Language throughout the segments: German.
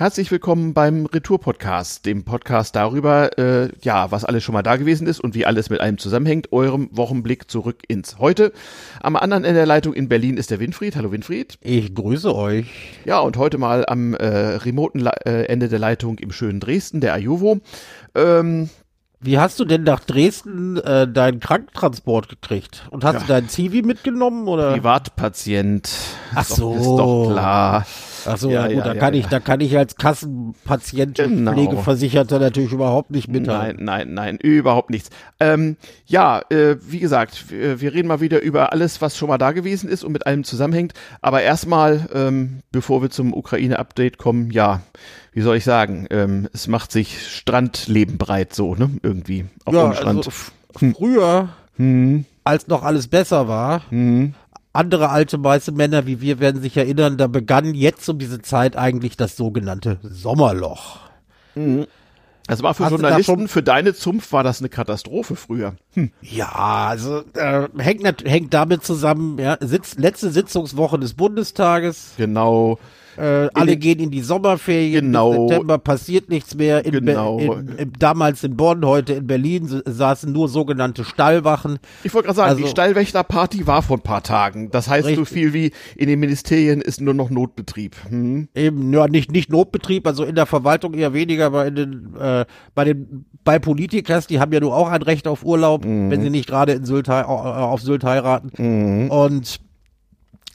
Herzlich willkommen beim Retour-Podcast, dem Podcast darüber, äh, ja, was alles schon mal da gewesen ist und wie alles mit einem zusammenhängt, eurem Wochenblick zurück ins Heute. Am anderen Ende der Leitung in Berlin ist der Winfried. Hallo Winfried. Ich grüße euch. Ja, und heute mal am äh, remoten Le äh, Ende der Leitung im schönen Dresden, der Ajuvo. Ähm, wie hast du denn nach Dresden äh, deinen Krankentransport gekriegt? Und hast ja. du deinen Zivi mitgenommen oder? Privatpatient. Ach so. Ist doch klar. Ach so, ja, ja gut, ja, da kann ich, da kann ich als Kassenpatient genau. Pflegeversicherter natürlich überhaupt nicht mithalten. Nein, nein, nein, überhaupt nichts. Ähm, ja, äh, wie gesagt, wir, wir, reden mal wieder über alles, was schon mal da gewesen ist und mit allem zusammenhängt. Aber erstmal, ähm, bevor wir zum Ukraine-Update kommen, ja, wie soll ich sagen, ähm, es macht sich Strandleben breit so, ne? Irgendwie. Auf ja, dem Strand. Also früher, hm. als noch alles besser war, hm andere alte weiße Männer wie wir werden sich erinnern, da begann jetzt um diese Zeit eigentlich das sogenannte Sommerloch. Mhm. Das war für Hast Journalisten, für deine Zunft war das eine Katastrophe früher. Hm. Ja, also äh, hängt, hängt damit zusammen, ja, Sitz, letzte Sitzungswoche des Bundestages. Genau. Äh, alle in gehen in die Sommerferien. Genau. Im September passiert nichts mehr. In genau. In, in, damals in Bonn, heute in Berlin saßen nur sogenannte Stallwachen. Ich wollte gerade sagen, also, die Stallwächterparty war vor ein paar Tagen. Das heißt richtig. so viel wie in den Ministerien ist nur noch Notbetrieb. Hm? Eben, ja, nicht, nicht Notbetrieb, also in der Verwaltung eher weniger, aber in den, äh, bei den bei Politikers, die haben ja nur auch ein Recht auf Urlaub, mhm. wenn sie nicht gerade in Sylt, auf Sylt heiraten. Mhm. Und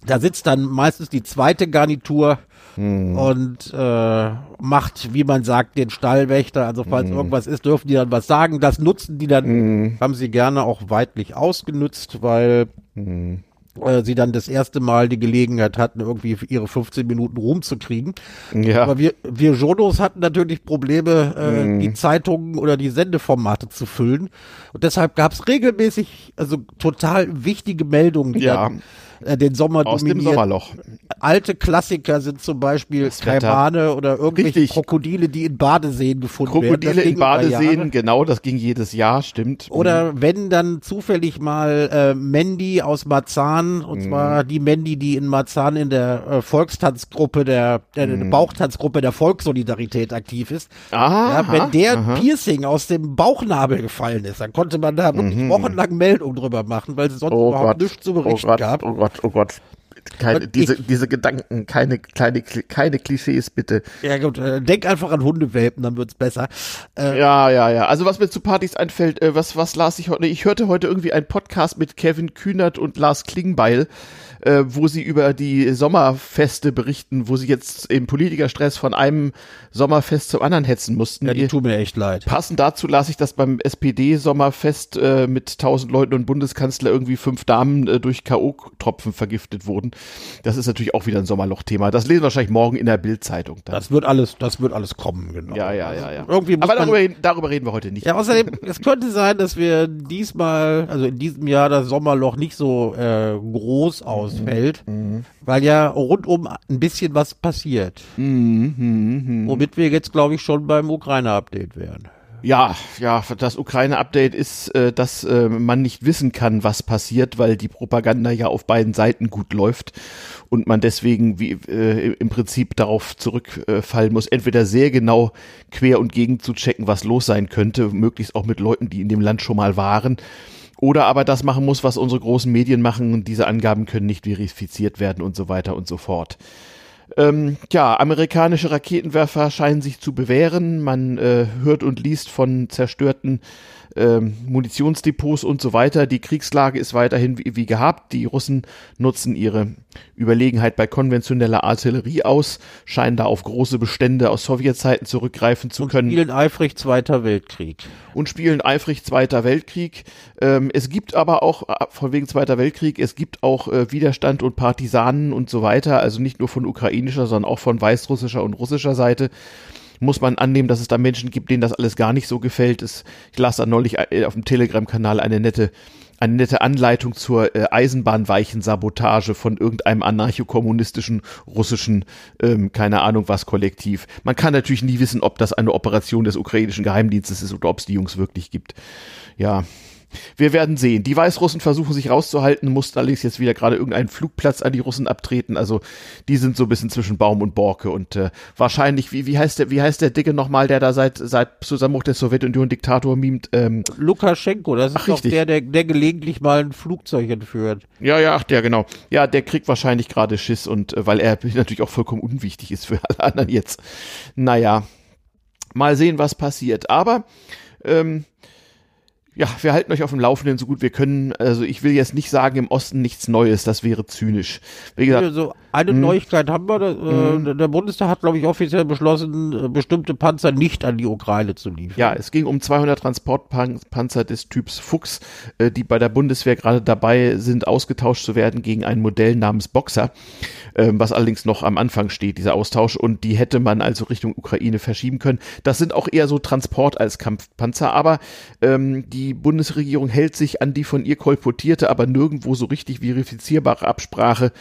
da sitzt dann meistens die zweite Garnitur hm. und äh, macht, wie man sagt, den Stallwächter. Also falls hm. irgendwas ist, dürfen die dann was sagen. Das nutzen die dann, hm. haben sie gerne auch weitlich ausgenutzt, weil hm. äh, sie dann das erste Mal die Gelegenheit hatten, irgendwie ihre 15 Minuten Ruhm zu kriegen. Ja. Aber wir, wir Jodos hatten natürlich Probleme, äh, hm. die Zeitungen oder die Sendeformate zu füllen. Und deshalb gab es regelmäßig, also total wichtige Meldungen, die ja. dann äh, den Sommer Aus dominiert. dem Sommerloch. Alte Klassiker sind zum Beispiel Kaimane oder irgendwelche Richtig. Krokodile, die in Badeseen gefunden Krokodile werden. Krokodile in Badeseen, genau, das ging jedes Jahr, stimmt. Oder mhm. wenn dann zufällig mal äh, Mandy aus Marzahn, und mhm. zwar die Mandy, die in Marzahn in der äh, Volkstanzgruppe der, äh, mhm. Bauchtanzgruppe der Volkssolidarität aktiv ist. Aha, ja, wenn der aha. Piercing aus dem Bauchnabel gefallen ist, dann konnte man da wirklich mhm. wochenlang Meldungen drüber machen, weil es sonst oh überhaupt Gott. nichts zu berichten oh Gott, gab. Oh Gott, oh Gott. Keine, diese, diese Gedanken, keine, kleine, keine Klischees, bitte. Ja gut, äh, denk einfach an Hundewelpen, dann wird's besser. Äh, ja, ja, ja. Also was mir zu Partys einfällt, äh, was, was las ich heute? Ich hörte heute irgendwie einen Podcast mit Kevin Kühnert und Lars Klingbeil äh, wo sie über die Sommerfeste berichten, wo sie jetzt im Politikerstress von einem Sommerfest zum anderen hetzen mussten. Ja, die tun mir echt leid. Passend dazu las ich, dass beim SPD-Sommerfest äh, mit tausend Leuten und Bundeskanzler irgendwie fünf Damen äh, durch K.O.-Tropfen vergiftet wurden. Das ist natürlich auch wieder ein Sommerloch-Thema. Das lesen wir wahrscheinlich morgen in der Bildzeitung. Das wird alles, das wird alles kommen, genau. Ja, ja, ja, ja. Irgendwie Aber darüber, darüber reden wir heute nicht. Ja, außerdem, es könnte sein, dass wir diesmal, also in diesem Jahr das Sommerloch nicht so äh, groß aus ausfällt, mhm. weil ja rundum ein bisschen was passiert. Mhm, mh, mh. Womit wir jetzt, glaube ich, schon beim Ukraine-Update wären. Ja, ja, das Ukraine-Update ist, äh, dass äh, man nicht wissen kann, was passiert, weil die Propaganda ja auf beiden Seiten gut läuft und man deswegen wie, äh, im Prinzip darauf zurückfallen muss, entweder sehr genau quer und gegen zu checken, was los sein könnte, möglichst auch mit Leuten, die in dem Land schon mal waren oder aber das machen muss, was unsere großen Medien machen diese Angaben können nicht verifiziert werden und so weiter und so fort. Ähm, ja, amerikanische Raketenwerfer scheinen sich zu bewähren. Man äh, hört und liest von zerstörten ähm, Munitionsdepots und so weiter. Die Kriegslage ist weiterhin wie, wie, gehabt. Die Russen nutzen ihre Überlegenheit bei konventioneller Artillerie aus, scheinen da auf große Bestände aus Sowjetzeiten zurückgreifen zu und können. Spielen eifrig Zweiter Weltkrieg. Und spielen eifrig Zweiter Weltkrieg. Ähm, es gibt aber auch, äh, von wegen Zweiter Weltkrieg, es gibt auch äh, Widerstand und Partisanen und so weiter, also nicht nur von ukrainischer, sondern auch von weißrussischer und russischer Seite muss man annehmen, dass es da Menschen gibt, denen das alles gar nicht so gefällt. Ich las da neulich äh, auf dem Telegram-Kanal eine nette eine nette Anleitung zur äh, Eisenbahnweichensabotage von irgendeinem anarchokommunistischen russischen, ähm, keine Ahnung was, Kollektiv. Man kann natürlich nie wissen, ob das eine Operation des ukrainischen Geheimdienstes ist oder ob es die Jungs wirklich gibt. Ja, Wir werden sehen. Die Weißrussen versuchen sich rauszuhalten, mussten allerdings jetzt wieder gerade irgendeinen Flugplatz an die Russen abtreten. Also die sind so ein bisschen zwischen Baum und Borke und äh, wahrscheinlich, wie, wie heißt der, wie heißt der Dicke nochmal, der da seit seit Zusammenbruch der Sowjetunion Diktator mimt? Ähm, Lukaschenko, das ist Ach, doch richtig. der, der, der gelegentlich mal ein Flugzeug entführt. Ja, ja, ach, der genau. Ja, der kriegt wahrscheinlich gerade Schiss und äh, weil er natürlich auch vollkommen unwichtig ist für alle anderen jetzt. Naja, mal sehen, was passiert. Aber ähm, ja, wir halten euch auf dem Laufenden so gut wir können. Also ich will jetzt nicht sagen, im Osten nichts Neues, das wäre zynisch. Wie gesagt, also eine mh. Neuigkeit haben wir. Äh, mhm. Der Bundestag hat, glaube ich, offiziell beschlossen, äh, bestimmte Panzer nicht an die Ukraine zu liefern. Ja, es ging um 200 Transportpanzer des Typs Fuchs, äh, die bei der Bundeswehr gerade dabei sind, ausgetauscht zu werden gegen ein Modell namens Boxer, ähm, was allerdings noch am Anfang steht, dieser Austausch. Und die hätte man also Richtung Ukraine verschieben können. Das sind auch eher so Transport als Kampfpanzer, aber ähm, die Bundesregierung hält sich an die von ihr kolportierte, aber nirgendwo so richtig verifizierbare Absprache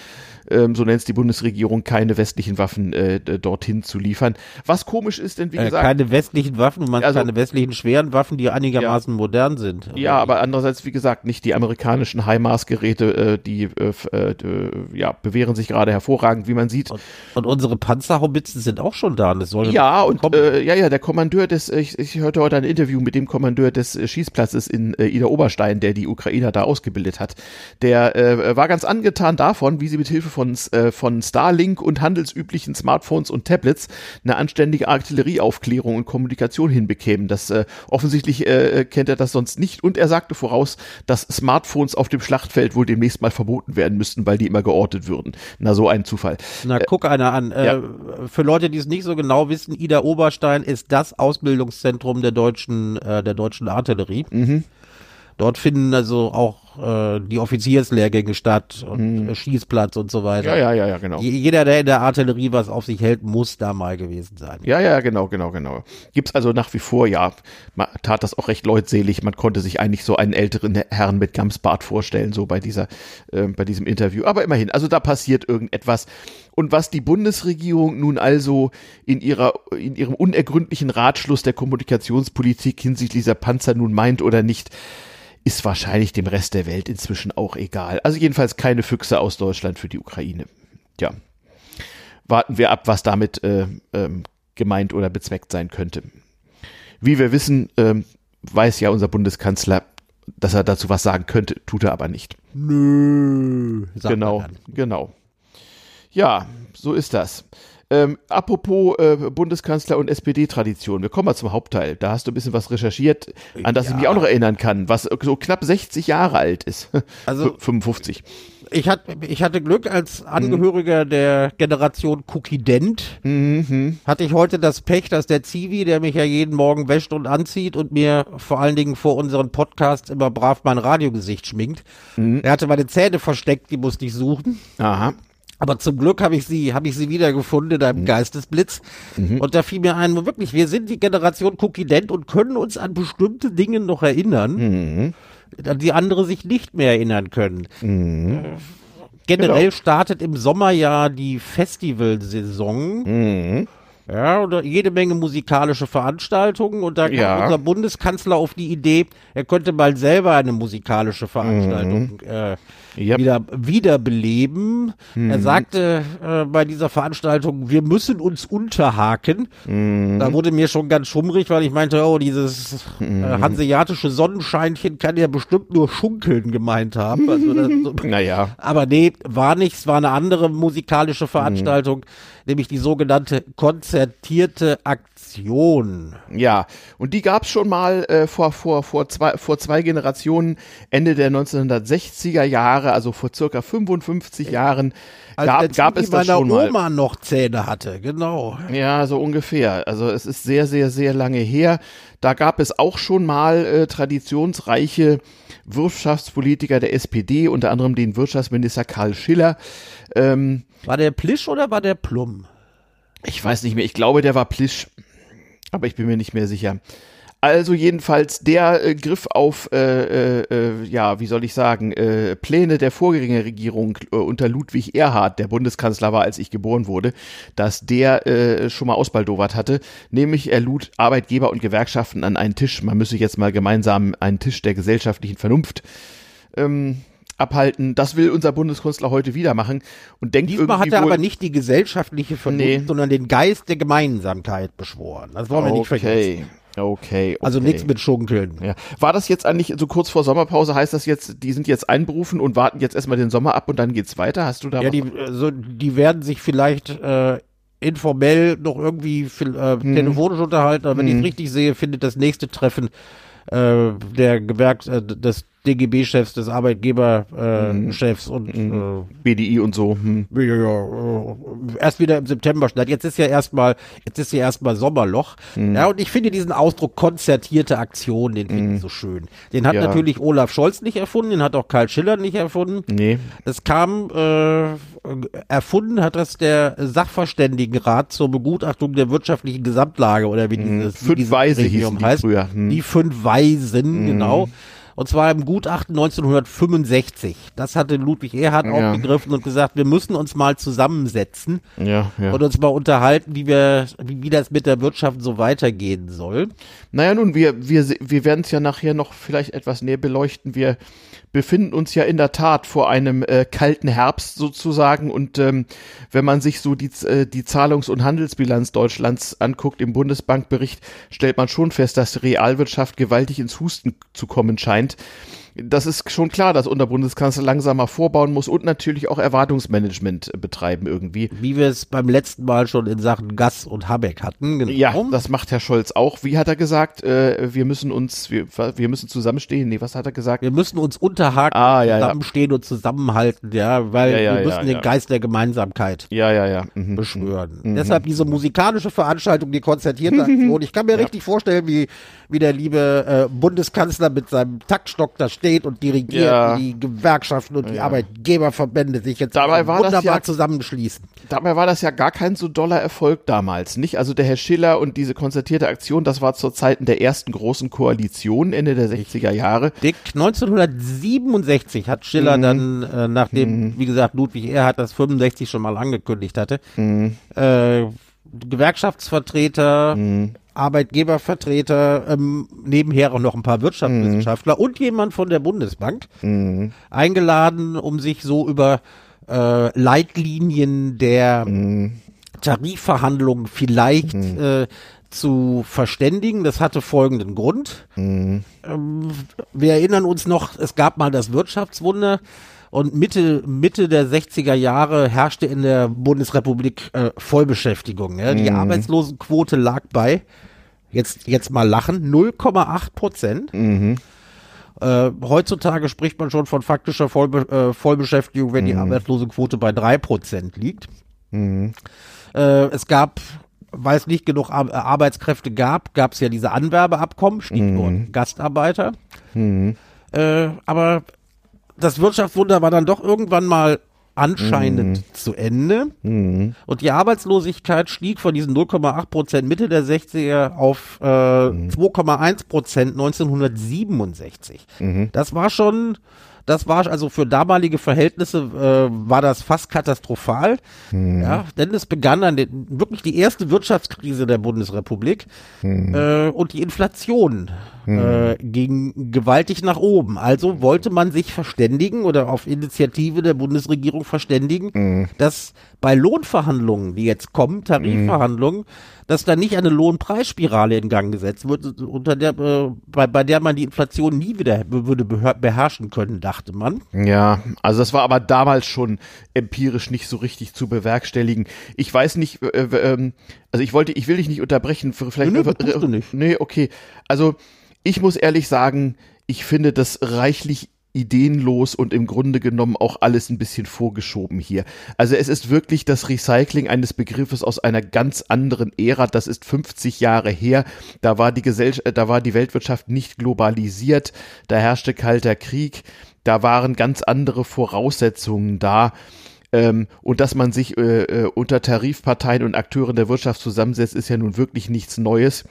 ähm, so nennt es die Bundesregierung, keine westlichen Waffen äh, dorthin zu liefern. Was komisch ist, denn wie äh, gesagt. Keine westlichen Waffen, man also, keine westlichen schweren Waffen, die einigermaßen ja, modern sind. Ja, aber andererseits, wie gesagt, nicht die amerikanischen HIMARS-Geräte, äh, die äh, äh, ja, bewähren sich gerade hervorragend, wie man sieht. Und, und unsere Panzerhaubitzen sind auch schon da. Das soll ja, und äh, ja, ja, der Kommandeur des, ich, ich hörte heute ein Interview mit dem Kommandeur des äh, Schießplatzes in äh, Ida Oberstein, der die Ukrainer da ausgebildet hat. Der äh, war ganz angetan davon, wie sie mit Hilfe von, äh, von Starlink und handelsüblichen Smartphones und Tablets eine anständige Artillerieaufklärung und Kommunikation hinbekämen. Das äh, offensichtlich äh, kennt er das sonst nicht. Und er sagte voraus, dass Smartphones auf dem Schlachtfeld wohl demnächst mal verboten werden müssten, weil die immer geortet würden. Na, so ein Zufall. Na, äh, guck einer an. Äh, ja. Für Leute, die es nicht so genau wissen, Ida Oberstein ist das Ausbildungszentrum der deutschen, äh, der deutschen Artillerie. Mhm. Dort finden also auch äh, die Offizierslehrgänge statt und hm. Schießplatz und so weiter. Ja, ja, ja, ja, genau. Jeder, der in der Artillerie was auf sich hält, muss da mal gewesen sein. Ja, ja, genau, genau, genau. Gibt's also nach wie vor, ja, man tat das auch recht leutselig. Man konnte sich eigentlich so einen älteren Herrn mit Gamsbart vorstellen, so bei dieser, äh, bei diesem Interview. Aber immerhin, also da passiert irgendetwas. Und was die Bundesregierung nun also in ihrer, in ihrem unergründlichen Ratschluss der Kommunikationspolitik hinsichtlich dieser Panzer nun meint oder nicht, ist wahrscheinlich dem Rest der Welt inzwischen auch egal. Also jedenfalls keine Füchse aus Deutschland für die Ukraine. Tja, warten wir ab, was damit äh, ähm, gemeint oder bezweckt sein könnte. Wie wir wissen, ähm, weiß ja unser Bundeskanzler, dass er dazu was sagen könnte, tut er aber nicht. Nö. Genau, genau. Ja, so ist das. Ähm, apropos äh, Bundeskanzler und SPD-Tradition, wir kommen mal zum Hauptteil. Da hast du ein bisschen was recherchiert, an das ja. ich mich auch noch erinnern kann, was so knapp 60 Jahre alt ist. Also 55. Ich, hat, ich hatte Glück als Angehöriger mhm. der Generation Cookident. Mhm. Hatte ich heute das Pech, dass der Zivi, der mich ja jeden Morgen wäscht und anzieht und mir vor allen Dingen vor unseren Podcasts immer brav mein Radiogesicht schminkt, mhm. er hatte meine Zähne versteckt, die musste ich suchen. Aha. Aber zum Glück habe ich sie, habe ich sie wiedergefunden in einem mhm. Geistesblitz. Mhm. Und da fiel mir ein, wirklich, wir sind die Generation Cookident und können uns an bestimmte Dinge noch erinnern, mhm. an die andere sich nicht mehr erinnern können. Mhm. Äh, generell genau. startet im Sommer ja die Festivalsaison. Mhm. Ja, oder jede Menge musikalische Veranstaltungen und da kam ja. unser Bundeskanzler auf die Idee, er könnte mal selber eine musikalische Veranstaltung mhm. äh, yep. wieder wiederbeleben. Mhm. Er sagte äh, bei dieser Veranstaltung, wir müssen uns unterhaken. Mhm. Da wurde mir schon ganz schummrig, weil ich meinte, oh, dieses äh, mhm. hanseatische Sonnenscheinchen kann ja bestimmt nur Schunkeln gemeint haben. Also das, so, naja. Aber nee, war nichts, war eine andere musikalische Veranstaltung, mhm. nämlich die sogenannte konzertierte Aktion. Ja, und die gab es schon mal äh, vor, vor, vor, zwei, vor zwei Generationen, Ende der 1960er Jahre Jahre, also vor circa 55 Jahren, gab, gab es das schon mal. Oma noch Zähne hatte, genau. Ja, so ungefähr. Also es ist sehr, sehr, sehr lange her. Da gab es auch schon mal äh, traditionsreiche Wirtschaftspolitiker der SPD, unter anderem den Wirtschaftsminister Karl Schiller. Ähm, war der Plisch oder war der Plum? Ich weiß nicht mehr. Ich glaube, der war Plisch, aber ich bin mir nicht mehr sicher. Also jedenfalls der äh, Griff auf, äh, äh, äh, ja, wie soll ich sagen, äh, Pläne der Vorgängerregierung äh, unter Ludwig Erhard, der Bundeskanzler war, als ich geboren wurde, dass der schon mal ausbaldowert hatte. Nämlich er lud Arbeitgeber und Gewerkschaften an einen Tisch. Man müsse jetzt mal gemeinsam einen Tisch der gesellschaftlichen Vernunft ähm, abhalten. Das will unser Bundeskünstler heute wieder machen und denkt Diesmal hat irgendwie er wohl, aber nicht die gesellschaftliche Vernunft, Nee. sondern den Geist der Gemeinsamkeit beschworen. Das wollen wir nicht vergessen. Okay, okay, Also nichts mit Schunkeln. Ja. War das jetzt eigentlich so kurz vor Sommerpause? Heißt das jetzt, die sind jetzt einberufen und warten jetzt erstmal den Sommer ab und dann geht's weiter? Hast du da Ja, die, äh, so, die werden sich vielleicht äh, informell noch irgendwie viel, äh, Mhm. telefonisch unterhalten, aber wenn ich es richtig sehe, findet das nächste Treffen äh, der Gewerks äh, des DGB-Chefs, des Arbeitgeber-Chefs äh, Chefs und äh, BDI und so. Hm. ja, ja, äh, erst wieder im September statt. Jetzt ist ja erstmal, jetzt ist ja erstmal Sommerloch. Mhm. Ja, und ich finde diesen Ausdruck konzertierte Aktion, den finde ich so schön. Den hat Ja. natürlich Olaf Scholz nicht erfunden, den hat auch Karl Schiller nicht erfunden. Nee. Es kam, äh, erfunden hat das der Sachverständigenrat zur Begutachtung der wirtschaftlichen Gesamtlage oder wie dieses, wie Fünf dieses Weise hießen die heißt. früher. Hm. Die fünf Weisen, genau. Und zwar im Gutachten 1965. Das hatte Ludwig Erhard Ja. aufgegriffen und gesagt, wir müssen uns mal zusammensetzen Ja, ja. und uns mal unterhalten, wie wir, wie, wie das mit der Wirtschaft so weitergehen soll. Naja, nun, wir, wir, wir werden es ja nachher noch vielleicht etwas näher beleuchten. Wir befinden uns ja in der Tat vor einem äh, kalten Herbst sozusagen. Und ähm, wenn man sich so die, äh, die Zahlungs- und Handelsbilanz Deutschlands anguckt im Bundesbankbericht, stellt man schon fest, dass die Realwirtschaft gewaltig ins Husten zu kommen scheint. Das ist schon klar, dass unser Bundeskanzler langsamer vorbauen muss und natürlich auch Erwartungsmanagement äh, betreiben irgendwie. Wie wir es beim letzten Mal schon in Sachen Gas und Habeck hatten. Genau. Ja, das macht Herr Scholz auch. Wie hat er gesagt? Äh, wir müssen uns, wir, wir müssen zusammenstehen. Nee, was hat er gesagt? Wir müssen uns unterhaken, Ah, ja, ja. zusammenstehen und zusammenhalten, ja, weil Ja, ja, wir müssen ja, den ja. Geist der Gemeinsamkeit Ja, ja, ja. Mhm. beschwören. Deshalb diese musikalische Veranstaltung, die konzertierte Aktion. Ich kann mir richtig vorstellen, wie, wie der liebe äh, Bundeskanzler mit seinem Taktstock da steht und dirigiert, Ja. die Gewerkschaften und die Arbeitgeberverbände sich jetzt wunderbar ja- zusammenschließen. Dabei war das ja gar kein so doller Erfolg damals, nicht? Also der Herr Schiller und diese konzertierte Aktion, das war zur Zeiten der ersten großen Koalition Ende der 60er Jahre. Dick, 1967 hat Schiller dann, äh, nachdem, wie gesagt, Ludwig Erhard das 65 schon mal angekündigt hatte, äh, Gewerkschaftsvertreter, Arbeitgebervertreter, ähm, nebenher auch noch ein paar Wirtschaftswissenschaftler und jemand von der Bundesbank eingeladen, um sich so über äh, Leitlinien der Tarifverhandlungen vielleicht äh, zu verständigen. Das hatte folgenden Grund. Ähm, wir erinnern uns noch, es gab mal das Wirtschaftswunder und Mitte, Mitte der 60er Jahre herrschte in der Bundesrepublik äh, Vollbeschäftigung. Ja? Die Arbeitslosenquote lag bei, jetzt, jetzt mal lachen, 0,8 Prozent. Äh, heutzutage spricht man schon von faktischer Vollbe äh, Vollbeschäftigung, wenn die Arbeitslosenquote bei 3 Prozent liegt. Äh, es gab, weil es nicht genug Ar Arbeitskräfte gab, gab es ja diese Anwerbeabkommen, Stichwort Gastarbeiter. Äh, aber das Wirtschaftswunder war dann doch irgendwann mal anscheinend zu Ende. Und die Arbeitslosigkeit stieg von diesen 0,8 Prozent Mitte der 60er auf äh, 2,1 Prozent 1967. Das war schon, das war also für damalige Verhältnisse äh, war das fast katastrophal. Ja, denn es begann dann den, wirklich die erste Wirtschaftskrise der Bundesrepublik äh, und die Inflation äh, ging gewaltig nach oben. Also wollte man sich verständigen oder auf Initiative der Bundesregierung verständigen, dass bei Lohnverhandlungen, die jetzt kommen, Tarifverhandlungen, dass da nicht eine Lohnpreisspirale in Gang gesetzt wird, unter der, äh, bei, bei der man die Inflation nie wieder würde beher- beherrschen können, dachte man. Ja, also das war aber damals schon empirisch nicht so richtig zu bewerkstelligen. Ich weiß nicht, äh, äh, also ich wollte, ich will dich nicht unterbrechen, vielleicht. Du nicht. Nee, okay. Also ich muss ehrlich sagen, ich finde das reichlich ideenlos und im Grunde genommen auch alles ein bisschen vorgeschoben hier. Also es ist wirklich das Recycling eines Begriffes aus einer ganz anderen Ära. Das ist 50 Jahre her. Da war die Gesellschaft, da war die Weltwirtschaft nicht globalisiert. Da herrschte kalter Krieg. Da waren ganz andere Voraussetzungen da. Ähm, und dass man sich äh, äh, unter Tarifparteien und Akteuren der Wirtschaft zusammensetzt, ist ja nun wirklich nichts Neues.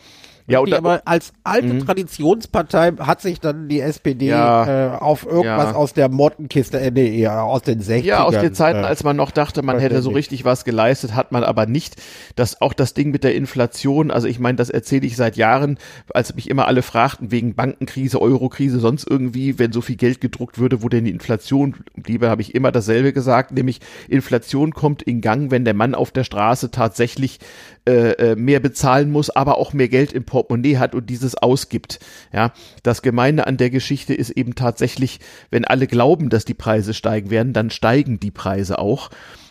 Ja, und aber als alte mhm. Traditionspartei hat sich dann die SPD ja, äh, auf irgendwas ja. aus der Mottenkiste, äh, nee, aus den 60ern. Ja, aus den Zeiten, äh, als man noch dachte, man hätte so richtig was geleistet, hat man aber nicht. Das, auch das Ding mit der Inflation, also ich meine, das erzähle ich seit Jahren, als mich immer alle fragten, wegen Bankenkrise, Eurokrise, sonst irgendwie, wenn so viel Geld gedruckt würde, wo denn die Inflation bliebe, habe ich immer dasselbe gesagt, nämlich Inflation kommt in Gang, wenn der Mann auf der Straße tatsächlich äh, äh, mehr bezahlen muss, aber auch mehr Geld im Portemonnaie hat und dieses ausgibt. Ja, das Gemeine an der Geschichte ist eben tatsächlich, wenn alle glauben, dass die Preise steigen werden, dann steigen die Preise auch.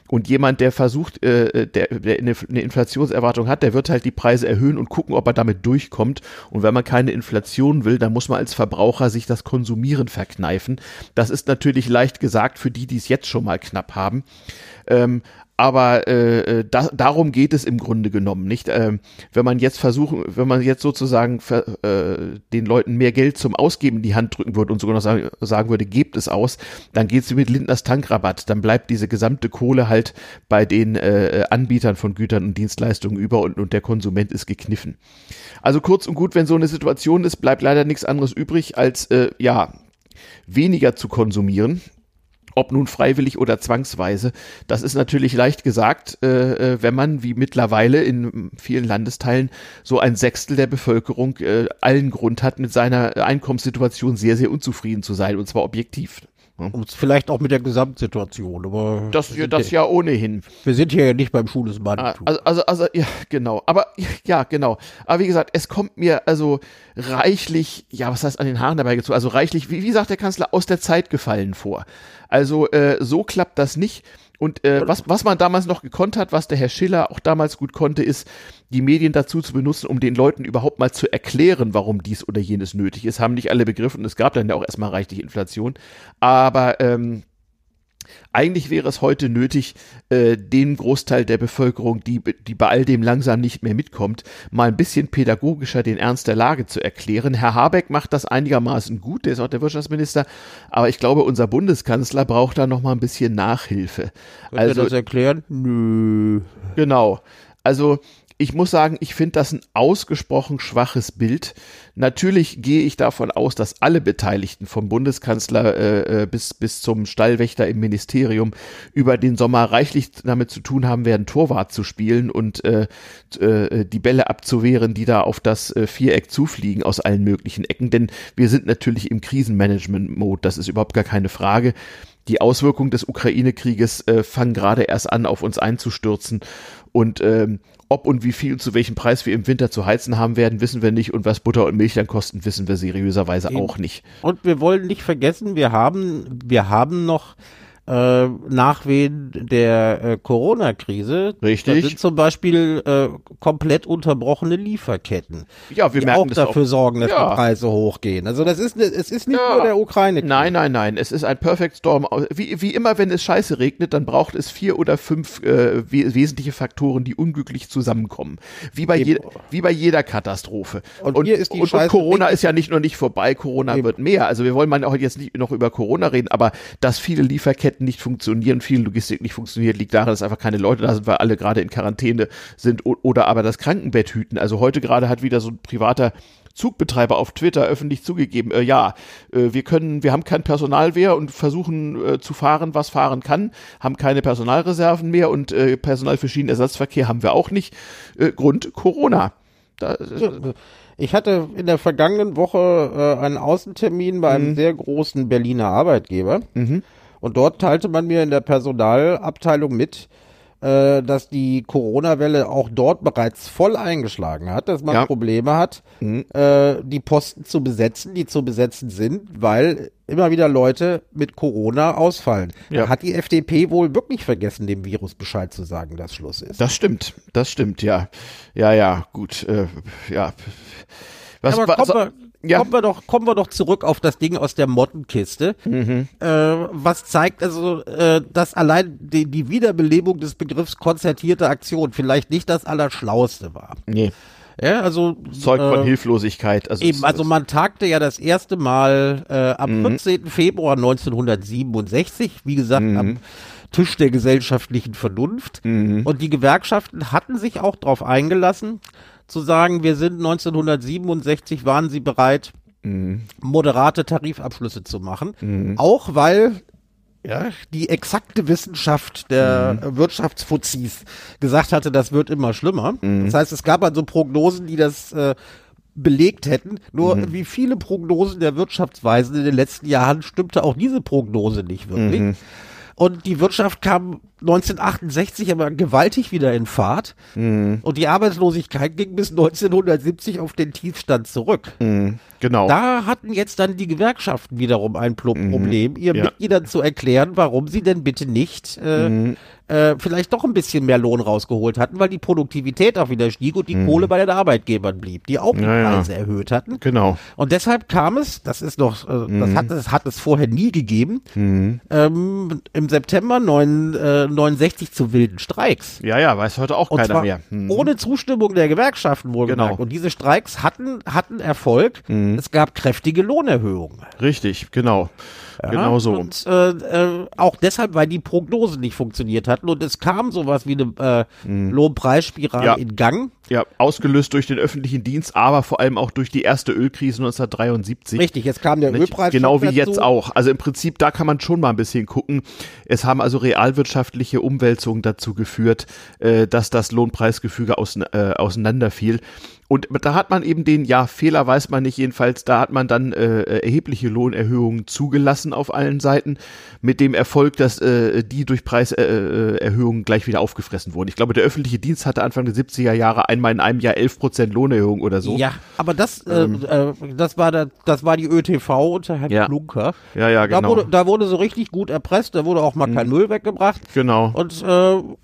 Und jemand, der versucht, äh, der, der eine, eine Inflationserwartung hat, der wird halt die Preise erhöhen und gucken, ob er damit durchkommt. Und wenn man keine Inflation will, dann muss man als Verbraucher sich das Konsumieren verkneifen. Das ist natürlich leicht gesagt für die, die es jetzt schon mal knapp haben. Ähm, aber äh, äh, da, darum geht es im Grunde genommen nicht. Ähm, wenn man jetzt versuchen, wenn man jetzt sozusagen äh, den Leuten mehr Geld zum Ausgeben in die Hand drücken würde und sogar noch sagen, sagen würde, gebt es aus, dann geht es mit Lindners Tankrabatt. Dann bleibt diese gesamte Kohle halt bei den äh, Anbietern von Gütern und Dienstleistungen über und, und der Konsument ist gekniffen. Also kurz und gut, wenn so eine Situation ist, bleibt leider nichts anderes übrig, als äh, ja weniger zu konsumieren ob nun freiwillig oder zwangsweise, das ist natürlich leicht gesagt, äh, äh, wenn man wie mittlerweile in vielen Landesteilen so ein Sechstel der Bevölkerung äh, allen Grund hat, mit seiner Einkommenssituation sehr, sehr unzufrieden zu sein, und zwar objektiv. Und vielleicht auch mit der Gesamtsituation, aber. Das, wir das ja, ja ohnehin. Wir sind hier ja nicht beim Schuh des ah, Also, also, also, ja, genau. Aber, ja, genau. Aber wie gesagt, es kommt mir also reichlich, ja, was heißt an den Haaren dabei gezogen? Also reichlich, wie, wie sagt der Kanzler, aus der Zeit gefallen vor. Also, äh, so klappt das nicht. Und äh, was, was man damals noch gekonnt hat, was der Herr Schiller auch damals gut konnte, ist, die Medien dazu zu benutzen, um den Leuten überhaupt mal zu erklären, warum dies oder jenes nötig ist. Haben nicht alle begriffen. Es gab dann ja auch erstmal reichlich Inflation. Aber ähm, eigentlich wäre es heute nötig, äh, den Großteil der Bevölkerung, die, die bei all dem langsam nicht mehr mitkommt, mal ein bisschen pädagogischer den Ernst der Lage zu erklären. Herr Habeck macht das einigermaßen gut, der ist auch der Wirtschaftsminister, aber ich glaube, unser Bundeskanzler braucht da noch mal ein bisschen Nachhilfe. Könnt also, das erklären? Nö. Genau. Also ich muss sagen, ich finde das ein ausgesprochen schwaches Bild. Natürlich gehe ich davon aus, dass alle Beteiligten vom Bundeskanzler äh, äh, bis, bis zum Stallwächter im Ministerium über den Sommer reichlich damit zu tun haben werden, Torwart zu spielen und äh, äh, die Bälle abzuwehren, die da auf das äh, Viereck zufliegen aus allen möglichen Ecken. Denn wir sind natürlich im Krisenmanagement-Mode, das ist überhaupt gar keine Frage die Auswirkungen des Ukraine-Krieges äh, fangen gerade erst an, auf uns einzustürzen. Und ähm, ob und wie viel und zu welchem Preis wir im Winter zu heizen haben werden, wissen wir nicht. Und was Butter und Milch dann kosten, wissen wir seriöserweise Eben. auch nicht. Und wir wollen nicht vergessen, wir haben, wir haben noch äh, Nachwehen der äh, Corona-Krise. Richtig. Da sind zum Beispiel äh, komplett unterbrochene Lieferketten. Ja, wir die merken auch dafür auch. sorgen, dass ja. die Preise hochgehen. Also das ist, es ist nicht ja. nur der Ukraine. -Krieg. Nein, nein, nein. Es ist ein Perfect Storm. Wie, wie immer, wenn es scheiße regnet, dann braucht es vier oder fünf äh, we wesentliche Faktoren, die unglücklich zusammenkommen. Wie bei, je, wie bei jeder Katastrophe. Und, und, und, und Corona ist ja nicht nur nicht vorbei, Corona Eben. wird mehr. Also wir wollen mal heute jetzt nicht noch über Corona reden, aber dass viele Lieferketten Lieferketten nicht funktionieren, viel Logistik nicht funktioniert, liegt daran, dass einfach keine Leute da sind, weil alle gerade in Quarantäne sind oder aber das Krankenbett hüten. Also heute gerade hat wieder so ein privater Zugbetreiber auf Twitter öffentlich zugegeben, äh, ja, äh, wir können, wir haben kein Personal mehr und versuchen äh, zu fahren, was fahren kann, haben keine Personalreserven mehr und äh, Personal für Schienenersatzverkehr haben wir auch nicht. Äh, Grund Corona. Da, ich hatte in der vergangenen Woche äh, einen Außentermin bei einem mhm. sehr großen Berliner Arbeitgeber. Mhm. Und dort teilte man mir in der Personalabteilung mit, äh, dass die Corona-Welle auch dort bereits voll eingeschlagen hat, dass man ja. Probleme hat, mhm. äh, die Posten zu besetzen, die zu besetzen sind, weil immer wieder Leute mit Corona ausfallen. Ja. Da hat die FDP wohl wirklich vergessen, dem Virus Bescheid zu sagen, dass Schluss ist. Das stimmt, das stimmt, ja. Ja, ja, gut, äh, ja. Was, Aber was, ja. kommen wir doch, kommen wir doch zurück auf das Ding aus der Mottenkiste. Mhm. Äh, was zeigt also, äh, dass allein die, die Wiederbelebung des Begriffs konzertierte Aktion vielleicht nicht das Allerschlauste war. Nee. Ja, also Zeug von äh, Hilflosigkeit. Also eben, also man tagte ja das erste Mal äh, am mhm. 14. Februar 1967, wie gesagt, mhm. am Tisch der gesellschaftlichen Vernunft. Mhm. Und die Gewerkschaften hatten sich auch darauf eingelassen, zu sagen, wir sind 1967, waren sie bereit, Mhm. moderate Tarifabschlüsse zu machen. Auch weil ja, die exakte Wissenschaft der Mhm. Wirtschaftsfuzis gesagt hatte, das wird immer schlimmer. Mhm. Das heißt, es gab also Prognosen, die das äh, belegt hätten. Nur Mhm. wie viele Prognosen der Wirtschaftsweisen in den letzten Jahren stimmte auch diese Prognose nicht wirklich. Mhm. Und die Wirtschaft kam 1968 aber gewaltig wieder in Fahrt. Mhm. Und die Arbeitslosigkeit ging bis 1970 auf den Tiefstand zurück. Genau. Da hatten jetzt dann die Gewerkschaften wiederum ein Pro Problem, ihr Mhm. Ja. Mitgliedern zu erklären, warum sie denn bitte nicht äh, Mhm. Äh, vielleicht doch ein bisschen mehr Lohn rausgeholt hatten, weil die Produktivität auch wieder stieg und die Kohle bei den Arbeitgebern blieb, die auch die Mhm. Ja, ja. Preise erhöht hatten. Genau. Und deshalb kam es, das ist noch, äh, Mhm. das, hat, das hat es vorher nie gegeben, ähm, im September 9, äh, 69 zu wilden Streiks. Ja, ja, weiß heute auch Und keiner mehr. Hm. ohne Zustimmung der Gewerkschaften wohlgemerkt. Genau. Und diese Streiks hatten, hatten Erfolg. Es gab kräftige Lohnerhöhungen. Richtig, genau. Ja, genau so. Und äh, äh, auch deshalb, weil die Prognosen nicht funktioniert hatten. Und es kam sowas wie eine äh, Lohnpreisspirale Ja. in Gang. Ja, ausgelöst durch den öffentlichen Dienst, aber vor allem auch durch die erste Ölkrise 1973. Richtig, jetzt kam der? Ölpreis. Genau wie dazu. jetzt auch. Also im Prinzip, da kann man schon mal ein bisschen gucken. Es haben also realwirtschaftliche Umwälzungen dazu geführt, äh, dass das Lohnpreisgefüge aus, äh, auseinanderfiel. Und da hat man eben den, ja, Fehler weiß man nicht jedenfalls, da hat man dann äh, erhebliche Lohnerhöhungen zugelassen auf allen Seiten, mit dem Erfolg, dass äh, die durch Preiserhöhungen äh, Erhöhungen gleich wieder aufgefressen wurden. Ich glaube, der öffentliche Dienst hatte Anfang der 70er Jahre einmal in einem Jahr 11 Prozent Lohnerhöhung oder so. Ja, aber das, äh, äh, das war da, das war die ÖTV unter Herrn Ähm. Ja. Klunker. Ja, ja, Da genau. wurde, da wurde so richtig gut erpresst, da wurde auch mal kein Müll weggebracht. Genau. Und äh,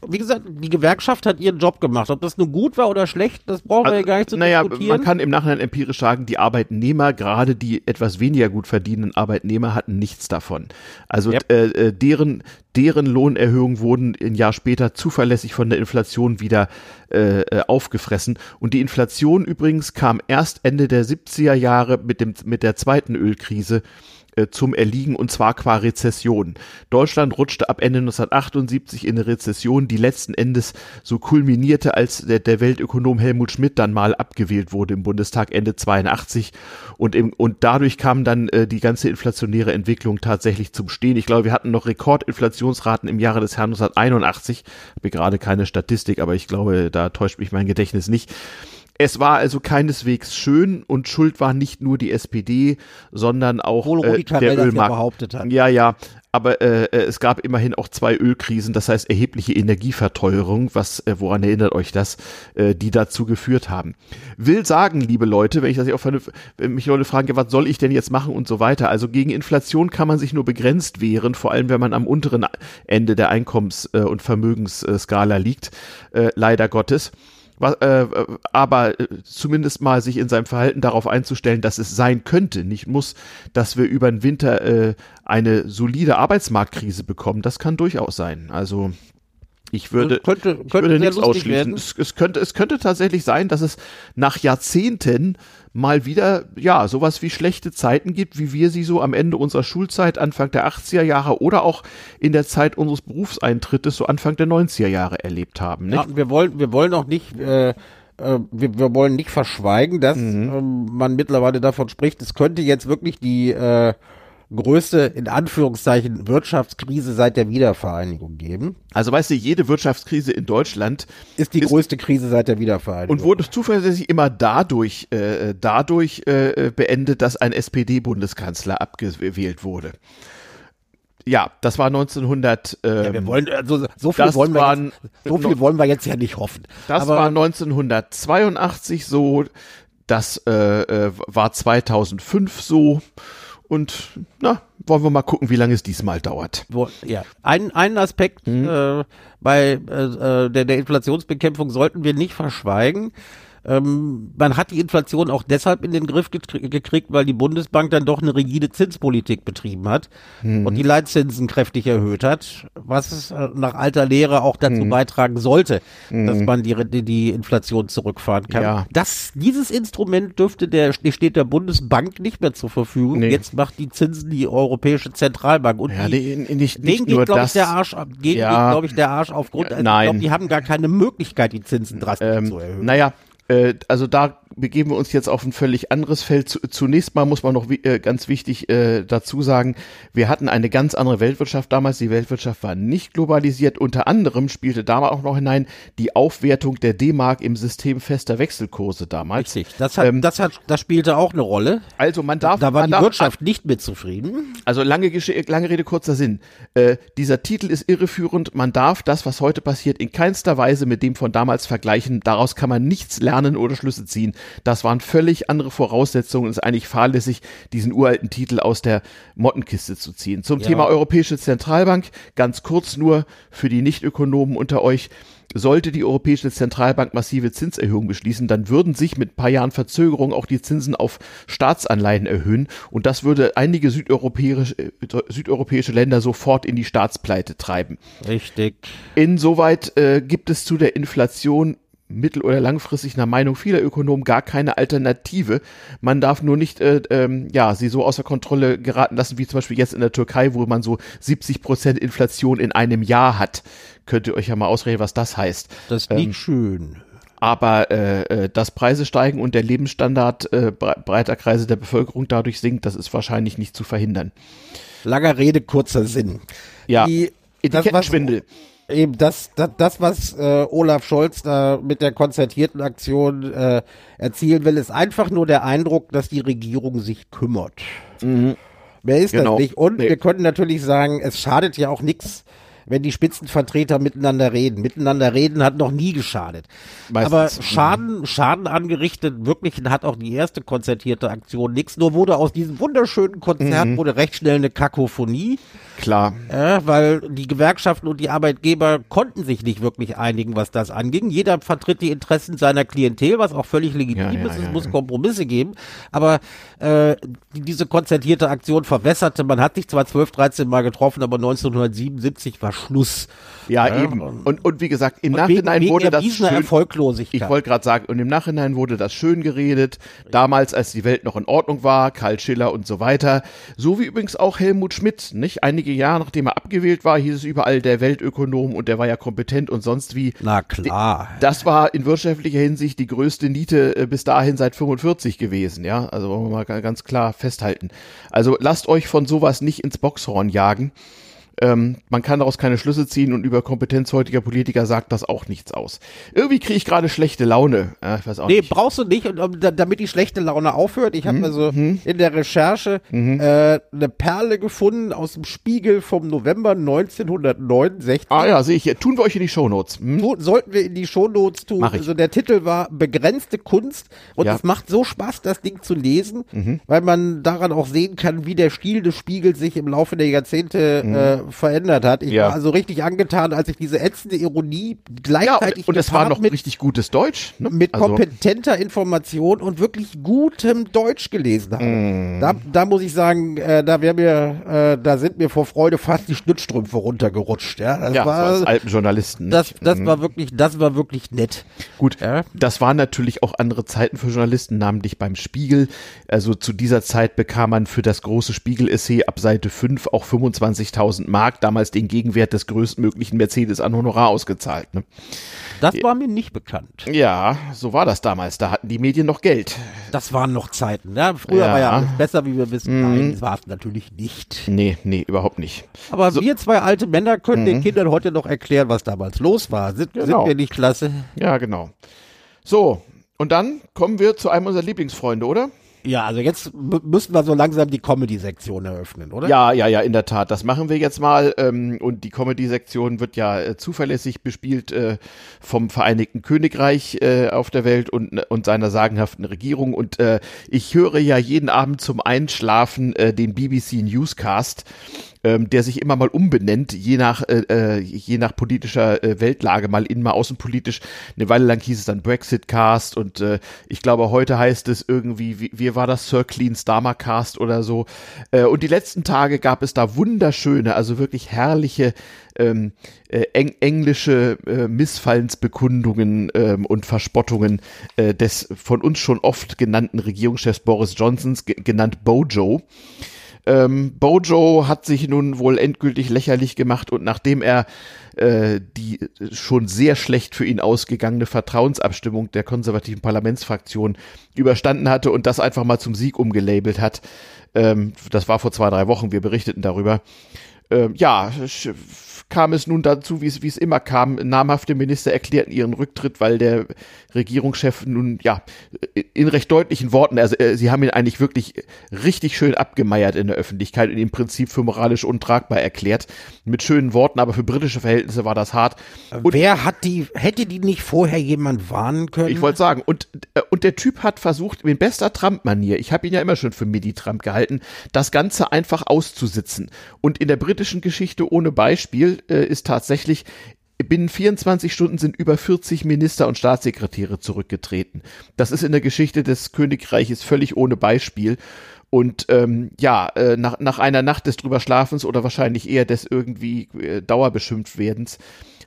wie gesagt, die Gewerkschaft hat ihren Job gemacht. Ob das nun gut war oder schlecht, das brauchen wir ja gar nicht zu Also, naja, diskutieren. man kann im Nachhinein empirisch sagen, die Arbeitnehmer, gerade die etwas weniger gut verdienenden Arbeitnehmer, hatten nichts davon. Also Yep. äh, äh, deren, deren Lohnerhöhungen wurden ein Jahr später zuverlässig von der Inflation wieder äh, äh, aufgefressen. Und die Inflation übrigens kam erst Ende der 70er Jahre mit, dem, mit der zweiten Ölkrise äh, zum Erliegen und zwar qua Rezession. Deutschland rutschte ab Ende 1978 in eine Rezession, die letzten Endes so kulminierte, als der, der Weltökonom Helmut Schmidt dann mal abgewählt wurde im Bundestag Ende 82 und, im, und dadurch kam dann äh, die ganze inflationäre Entwicklung tatsächlich zum Stehen. Ich glaube, wir hatten noch Rekordinflationsraten im Jahre des Herrn 1981. Habe gerade keine Statistik, aber ich glaube, da täuscht mich mein Gedächtnis nicht. Es war also keineswegs schön und schuld war nicht nur die SPD, sondern auch Obwohl äh, Rudi Carell der ja Ölmarkt. behauptet hat. Ja, ja, aber äh, äh, es gab immerhin auch zwei Ölkrisen, das heißt erhebliche Energieverteuerung, was äh, woran erinnert euch das, äh, die dazu geführt haben. Will sagen, liebe Leute, wenn ich das auch wenn mich Leute fragen, ja, was soll ich denn jetzt machen und so weiter. Also gegen Inflation kann man sich nur begrenzt wehren, vor allem wenn man am unteren Ende der Einkommens- äh, und Vermögensskala liegt, äh, leider Gottes. Was, äh, aber äh, zumindest mal sich in seinem Verhalten darauf einzustellen, dass es sein könnte, nicht muss, dass wir über den Winter äh, eine solide Arbeitsmarktkrise bekommen. Das kann durchaus sein. Also ich würde, könnte, ich könnte würde sehr nichts ausschließen. Es, es, könnte, es könnte tatsächlich sein, dass es nach Jahrzehnten mal wieder, ja, sowas wie schlechte Zeiten gibt, wie wir sie so am Ende unserer Schulzeit, Anfang der 80er Jahre oder auch in der Zeit unseres Berufseintrittes, so Anfang der 90er Jahre erlebt haben. Nicht? Ja, wir wollen, wir wollen auch nicht, äh, äh, wir, wir wollen nicht verschweigen, dass Mhm. ähm, man mittlerweile davon spricht, es könnte jetzt wirklich die äh, größte, in Anführungszeichen, Wirtschaftskrise seit der Wiedervereinigung geben. Also weißt du, jede Wirtschaftskrise in Deutschland Ist die Ist- größte Krise seit der Wiedervereinigung. und wurde zuverlässig immer dadurch, äh, dadurch äh, beendet, dass ein SPD-Bundeskanzler abgewählt wurde. Ja, das war 1900. Ähm, ja, wir wollen, also so viel wollen wir waren- jetzt, so viel wollen wir jetzt ja nicht hoffen. das Aber war 1982 so, das äh, äh, war 2005 so und na, wollen wir mal gucken, wie lange es diesmal dauert. ja, ein, einen Aspekt Mhm. äh, bei äh, äh, der, der Inflationsbekämpfung sollten wir nicht verschweigen. Ähm, man hat die Inflation auch deshalb in den Griff gekrie- gekriegt, weil die Bundesbank dann doch eine rigide Zinspolitik betrieben hat Mhm. und die Leitzinsen kräftig erhöht hat, was äh, nach alter Lehre auch dazu Mhm. beitragen sollte, dass man die, die, Inflation zurückfahren kann. Ja. Das, dieses Instrument dürfte der, steht der Bundesbank nicht mehr zur Verfügung. Nee. Jetzt macht die Zinsen die Europäische Zentralbank und Ja, die, nicht, Denen nicht nur geht, glaube ich, der Arsch. Denen Ja. glaube ich, der Arsch aufgrund. Also nein. Ich glaube, die haben gar keine Möglichkeit, die Zinsen drastisch ähm, zu erhöhen. naja, also da begeben wir uns jetzt auf ein völlig anderes Feld. Zunächst mal muss man noch äh, ganz wichtig äh, dazu sagen, wir hatten eine ganz andere Weltwirtschaft damals. Die Weltwirtschaft war nicht globalisiert. Unter anderem spielte damals auch noch hinein die Aufwertung der D-Mark im System fester Wechselkurse damals. Richtig, das, hat, ähm, das, hat, das spielte auch eine Rolle. Also man darf... Da war die darf, Wirtschaft nicht mit zufrieden. Also lange, lange Rede, kurzer Sinn. Äh, dieser Titel ist irreführend. Man darf das, was heute passiert, in keinster Weise mit dem von damals vergleichen. Daraus kann man nichts lernen oder Schlüsse ziehen. Das waren völlig andere Voraussetzungen. Es ist eigentlich fahrlässig, diesen uralten Titel aus der Mottenkiste zu ziehen. Zum ja. Thema Europäische Zentralbank, ganz kurz nur für die Nichtökonomen unter euch. Sollte die Europäische Zentralbank massive Zinserhöhungen beschließen, dann würden sich mit ein paar Jahren Verzögerung auch die Zinsen auf Staatsanleihen erhöhen und das würde einige südeuropäische, äh, südeuropäische Länder sofort in die Staatspleite treiben. Richtig. Insoweit äh, gibt es zu der Inflation mittel- oder langfristig nach Meinung vieler Ökonomen gar keine Alternative. Man darf nur nicht äh, ähm, ja sie so außer Kontrolle geraten lassen, wie zum Beispiel jetzt in der Türkei, wo man so 70 Prozent Inflation in einem Jahr hat. Könnt ihr euch ja mal ausreden, was das heißt. Das ist nicht ähm, schön. Aber äh, äh, dass Preise steigen und der Lebensstandard äh, breiter Kreise der Bevölkerung dadurch sinkt, das ist wahrscheinlich nicht zu verhindern. Langer Rede, kurzer Sinn. Ja, Die, Etikettenschwindel. Das, eben das, das, das was äh, Olaf Scholz da mit der konzertierten Aktion äh, erzielen will, ist einfach nur der Eindruck, dass die Regierung sich kümmert. Mhm. Mehr ist genau. das nicht. Und nee. wir können natürlich sagen, es schadet ja auch nichts, wenn die Spitzenvertreter miteinander reden. Miteinander reden hat noch nie geschadet. Meistens. Aber Schaden, Schaden angerichtet wirklich hat auch die erste konzertierte Aktion nichts. Nur wurde aus diesem wunderschönen Konzert mhm. wurde recht schnell eine Kakophonie. Klar. Ja, weil die Gewerkschaften und die Arbeitgeber konnten sich nicht wirklich einigen, was das anging. Jeder vertritt die Interessen seiner Klientel, was auch völlig legitim ja, ja, ist. Es muss Kompromisse geben. Aber äh, diese konzertierte Aktion verwässerte. Man hat sich zwar 12, 13 Mal getroffen, aber 1977 war Schluss. Ja, ja, eben. Und, und wie gesagt, im Nachhinein wegen, wurde das schön, Erfolglosigkeit. Ich wollte gerade sagen, und im Nachhinein wurde das schön geredet. Damals, als die Welt noch in Ordnung war, Karl Schiller und so weiter. So wie übrigens auch Helmut Schmidt, nicht? Einige Jahre nachdem er abgewählt war, hieß es überall der Weltökonom und der war ja kompetent und sonst wie. Na klar. Das war in wirtschaftlicher Hinsicht die größte Niete äh, bis dahin seit 45 gewesen, ja. Also wollen wir mal ganz klar festhalten. Also lasst euch von sowas nicht ins Boxhorn jagen. Ähm, man kann daraus keine Schlüsse ziehen und über Kompetenz heutiger Politiker sagt das auch nichts aus. Irgendwie kriege ich gerade schlechte Laune. Ja, ich weiß auch nee, nicht. brauchst du nicht, und, um, damit die schlechte Laune aufhört. Ich habe mhm. also mhm. in der Recherche mhm. äh, eine Perle gefunden aus dem Spiegel vom November 1969. Ah ja, sehe ich hier. Tun wir euch in die Shownotes. Mhm. sollten wir in die Shownotes tun. Also der Titel war Begrenzte Kunst und ja. es macht so Spaß, das Ding zu lesen, mhm. weil man daran auch sehen kann, wie der Stil des Spiegels sich im Laufe der Jahrzehnte mhm. äh, verändert hat. Ich ja. war also richtig angetan, als ich diese ätzende Ironie gleichzeitig ja, und, und es war noch mit, richtig gutes Deutsch. Ne? Mit also. kompetenter Information und wirklich gutem Deutsch gelesen habe. Mm. Da, da muss ich sagen, äh, da wäre mir, äh, da sind mir vor Freude fast die Schnittstrümpfe runtergerutscht. Ja, das ja, war, so alten Journalisten. Das, das mm. war wirklich, das war wirklich nett. Gut, ja? das waren natürlich auch andere Zeiten für Journalisten, namentlich beim Spiegel. Also zu dieser Zeit bekam man für das große Spiegel-Essay ab Seite 5 auch 25.000 Mark damals den Gegenwert des größtmöglichen Mercedes an Honorar ausgezahlt. Ne? Das war mir nicht bekannt. Ja, so war das damals. Da hatten die Medien noch Geld. Das waren noch Zeiten. Ne? Früher ja. war ja alles besser, wie wir wissen. Mhm. Nein, das war es natürlich nicht. Nee, nee, überhaupt nicht. Aber so. wir zwei alte Männer können mhm. den Kindern heute noch erklären, was damals los war. Sind, genau. sind wir nicht klasse? Ja, genau. So, und dann kommen wir zu einem unserer Lieblingsfreunde, oder? Ja, also jetzt müssten wir so langsam die Comedy-Sektion eröffnen, oder? Ja, ja, ja, in der Tat. Das machen wir jetzt mal. Ähm, und die Comedy-Sektion wird ja äh, zuverlässig bespielt äh, vom Vereinigten Königreich äh, auf der Welt und, und seiner sagenhaften Regierung. Und äh, ich höre ja jeden Abend zum Einschlafen äh, den BBC Newscast ähm, der sich immer mal umbenennt, je nach, äh, äh, je nach politischer äh, Weltlage, mal innen, mal außenpolitisch. Eine Weile lang hieß es dann Brexit-Cast und äh, ich glaube, heute heißt es irgendwie, wie, wie war das, Sir Clean Starmer Cast oder so. Äh, und die letzten Tage gab es da wunderschöne, also wirklich herrliche ähm, äh, eng englische äh, Missfallensbekundungen ähm, und Verspottungen äh, des von uns schon oft genannten Regierungschefs Boris Johnsons, genannt Bojo Ähm, Bojo hat sich nun wohl endgültig lächerlich gemacht und nachdem er äh, die schon sehr schlecht für ihn ausgegangene Vertrauensabstimmung der konservativen Parlamentsfraktion überstanden hatte und das einfach mal zum Sieg umgelabelt hat, ähm, das war vor zwei, drei Wochen, wir berichteten darüber, ähm, ja, kam es nun dazu, wie es, wie es immer kam. Namhafte Minister erklärten ihren Rücktritt, weil der Regierungschef nun, ja, in recht deutlichen Worten, also äh, sie haben ihn eigentlich wirklich richtig schön abgemeiert in der Öffentlichkeit und im Prinzip für moralisch untragbar erklärt. Mit schönen Worten, aber für britische Verhältnisse war das hart. Und Wer hat die, hätte die nicht vorher jemand warnen können? Ich wollte sagen, und, äh, und der Typ hat versucht, in bester Trump-Manier, ich habe ihn ja immer schon für Midi-Trump gehalten, das Ganze einfach auszusitzen. Und in der britischen Geschichte ohne Beispiel äh, ist tatsächlich, binnen 24 Stunden sind über 40 Minister und Staatssekretäre zurückgetreten. Das ist in der Geschichte des Königreiches völlig ohne Beispiel. Und ähm, ja, äh, nach, nach einer Nacht des drüberschlafens oder wahrscheinlich eher des irgendwie äh, dauerbeschimpft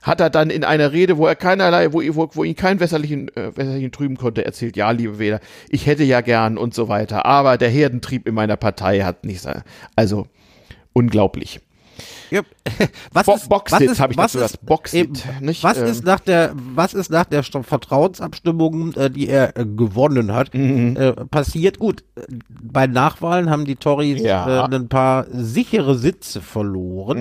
hat er dann in einer Rede, wo er keinerlei, wo, wo, wo ihn kein Wässerlichen, äh, Wässerlichen trüben konnte, erzählt, ja, liebe Wähler, ich hätte ja gern und so weiter, aber der Herdentrieb in meiner Partei hat nichts. Also unglaublich. Ja. Was Bo ist, Boxit habe ich was dazu ist, Boxit, eben, nicht? Was Ähm, ist nach der was ist nach der St- Vertrauensabstimmung, äh, die er äh, gewonnen hat, Mhm. äh, passiert? Gut, äh, bei Nachwahlen haben die Tories Ja. äh, ein paar sichere Sitze verloren.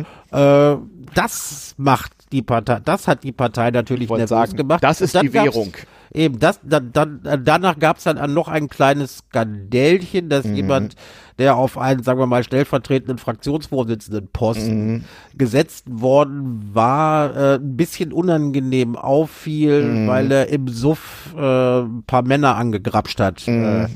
Mhm. Äh, das macht die Partei, das hat die Partei natürlich nervös sagen, gemacht. das ist die Währung. Eben, das, dann, dann, danach gab es dann an noch ein kleines Skandälchen, Mhm. dass jemand, der auf einen, sagen wir mal, stellvertretenden Fraktionsvorsitzenden Posten Mhm. gesetzt worden war, äh, ein bisschen unangenehm auffiel, Mhm. weil er im Suff äh, ein paar Männer angegrapscht hat. Mhm. Äh,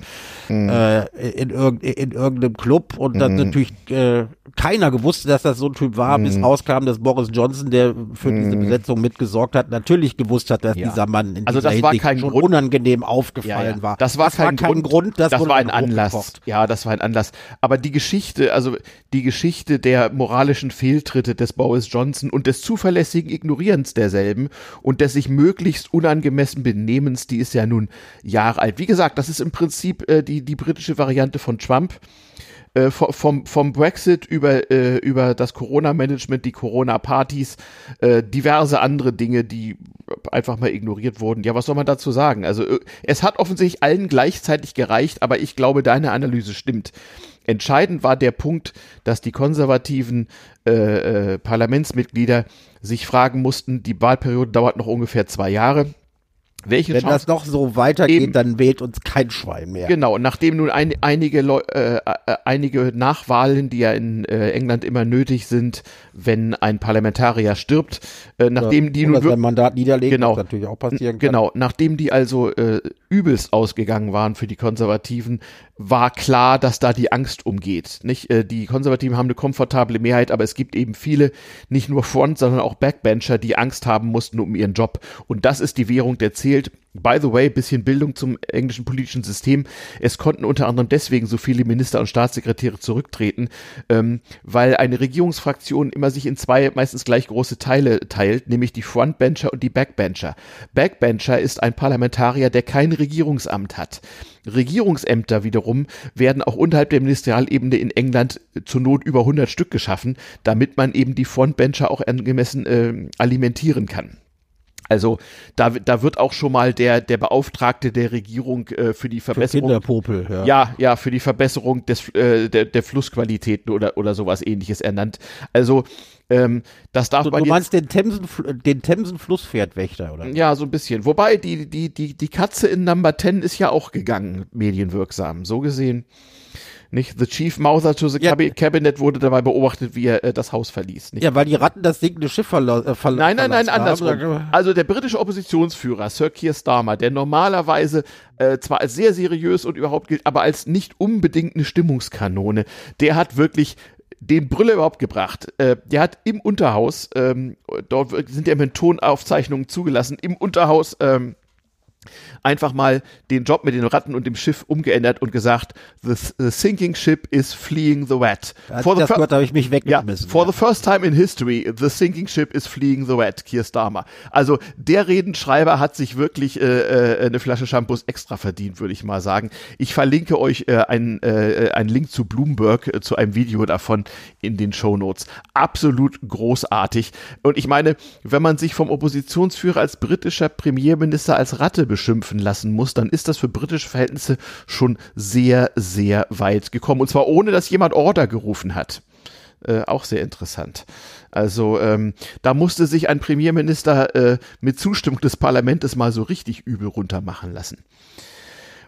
äh, in, irgend, in irgendeinem Club und Mhm. dann natürlich äh, keiner gewusst, dass das so ein Typ war, bis rauskam, dass Boris Johnson, der für diese Besetzung mitgesorgt hat, natürlich gewusst hat, dass Mhm. Ja. dieser Mann in Also dieser das war kein schon Grund. unangenehm aufgefallen Ja, ja. war. Das war kein, Grund, das, das wurde war ein Anlass. hochgekocht. Ja, das war ein Anlass. Aber die Geschichte, also die Geschichte der moralischen Fehltritte des Boris Johnson und des zuverlässigen Ignorierens derselben und des sich möglichst unangemessen Benehmens, die ist ja nun Jahre alt. Wie gesagt, das ist im Prinzip äh, die, die britische Variante von Trump. Äh, vom, vom, vom Brexit über, äh, über das Corona-Management, die Corona-Partys, äh, diverse andere Dinge, die einfach mal ignoriert wurden. Ja, was soll man dazu sagen? Also äh, es hat offensichtlich allen gleichzeitig gereicht, aber ich glaube, deine Analyse stimmt. Entscheidend war der Punkt, dass die konservativen äh, äh, Parlamentsmitglieder sich fragen mussten, die Wahlperiode dauert noch ungefähr zwei Jahre. Welche Wenn Chance das noch so weitergeht, Eben. dann wählt uns kein Schwein mehr. Genau, und nachdem nun ein, einige, Leu äh, äh, einige Nachwahlen, die ja in äh, England immer nötig sind, wenn ein Parlamentarier stirbt, äh, nachdem die Oder nun sein Mandat niederlegt, Genau. was natürlich auch passieren kann. Genau, nachdem die also äh, übelst ausgegangen waren für die Konservativen, war klar, dass da die Angst umgeht. Nicht? Äh, die Konservativen haben eine komfortable Mehrheit, aber es gibt eben viele, nicht nur Front, sondern auch Backbencher, die Angst haben mussten um ihren Job. Und das ist die Währung, der zählt. By the way, bisschen Bildung zum englischen politischen System. Es konnten unter anderem deswegen so viele Minister und Staatssekretäre zurücktreten, ähm, weil eine Regierungsfraktion immer sich in zwei meistens gleich große Teile teilt, nämlich die Frontbencher und die Backbencher. Backbencher ist ein Parlamentarier, der kein Regierungsamt hat. Regierungsämter wiederum werden auch unterhalb der Ministerialebene in England zur Not über 100 Stück geschaffen, damit man eben die Frontbencher auch angemessen äh, alimentieren kann. Also da, da wird auch schon mal der, der Beauftragte der Regierung äh, für die Für Verbesserung Kinderpopel, ja. ja, ja, für die Verbesserung des, äh, der, der Flussqualitäten oder, oder sowas ähnliches ernannt. Also, ähm, das darf Du, man du meinst den Themsen, den Themsen Flusspferdwächter, oder? ja, so ein bisschen. Wobei, die, die, die, die Katze in Number 10 ist ja auch gegangen, medienwirksam. So gesehen. Nicht? The Chief Mouther to the Ja. Cabi- Cabinet wurde dabei beobachtet, wie er äh, das Haus verließ. Nicht? Ja, weil die Ratten das sinkende Schiff verla äh, verla Nein, nein, nein, verlassen haben. andersrum. Also der britische Oppositionsführer, Sir Keir Starmer, der normalerweise äh, zwar als sehr seriös und überhaupt gilt, aber als nicht unbedingt eine Stimmungskanone, der hat wirklich den Brüller überhaupt gebracht. Äh, der hat im Unterhaus, ähm, dort sind ja mit Tonaufzeichnungen zugelassen, im Unterhaus ähm, einfach mal den Job mit den Ratten und dem Schiff umgeändert und gesagt, the, the sinking ship is fleeing the wet. For das Wort habe ich mich weggeschmissen. Ja, for the first time in history, the sinking ship is fleeing the wet, Keir Starmer. Also der Redenschreiber hat sich wirklich äh, äh, eine Flasche Shampoos extra verdient, würde ich mal sagen. Ich verlinke euch äh, einen äh, einen Link zu Bloomberg, äh, zu einem Video davon in den Show Notes. Absolut großartig. Und ich meine, wenn man sich vom Oppositionsführer als britischer Premierminister als Ratte beschimpfen lassen muss, dann ist das für britische Verhältnisse schon sehr, sehr weit gekommen. Und zwar ohne, dass jemand Order gerufen hat. Äh, auch sehr interessant. Also ähm, da musste sich ein Premierminister äh, mit Zustimmung des Parlaments mal so richtig übel runtermachen lassen.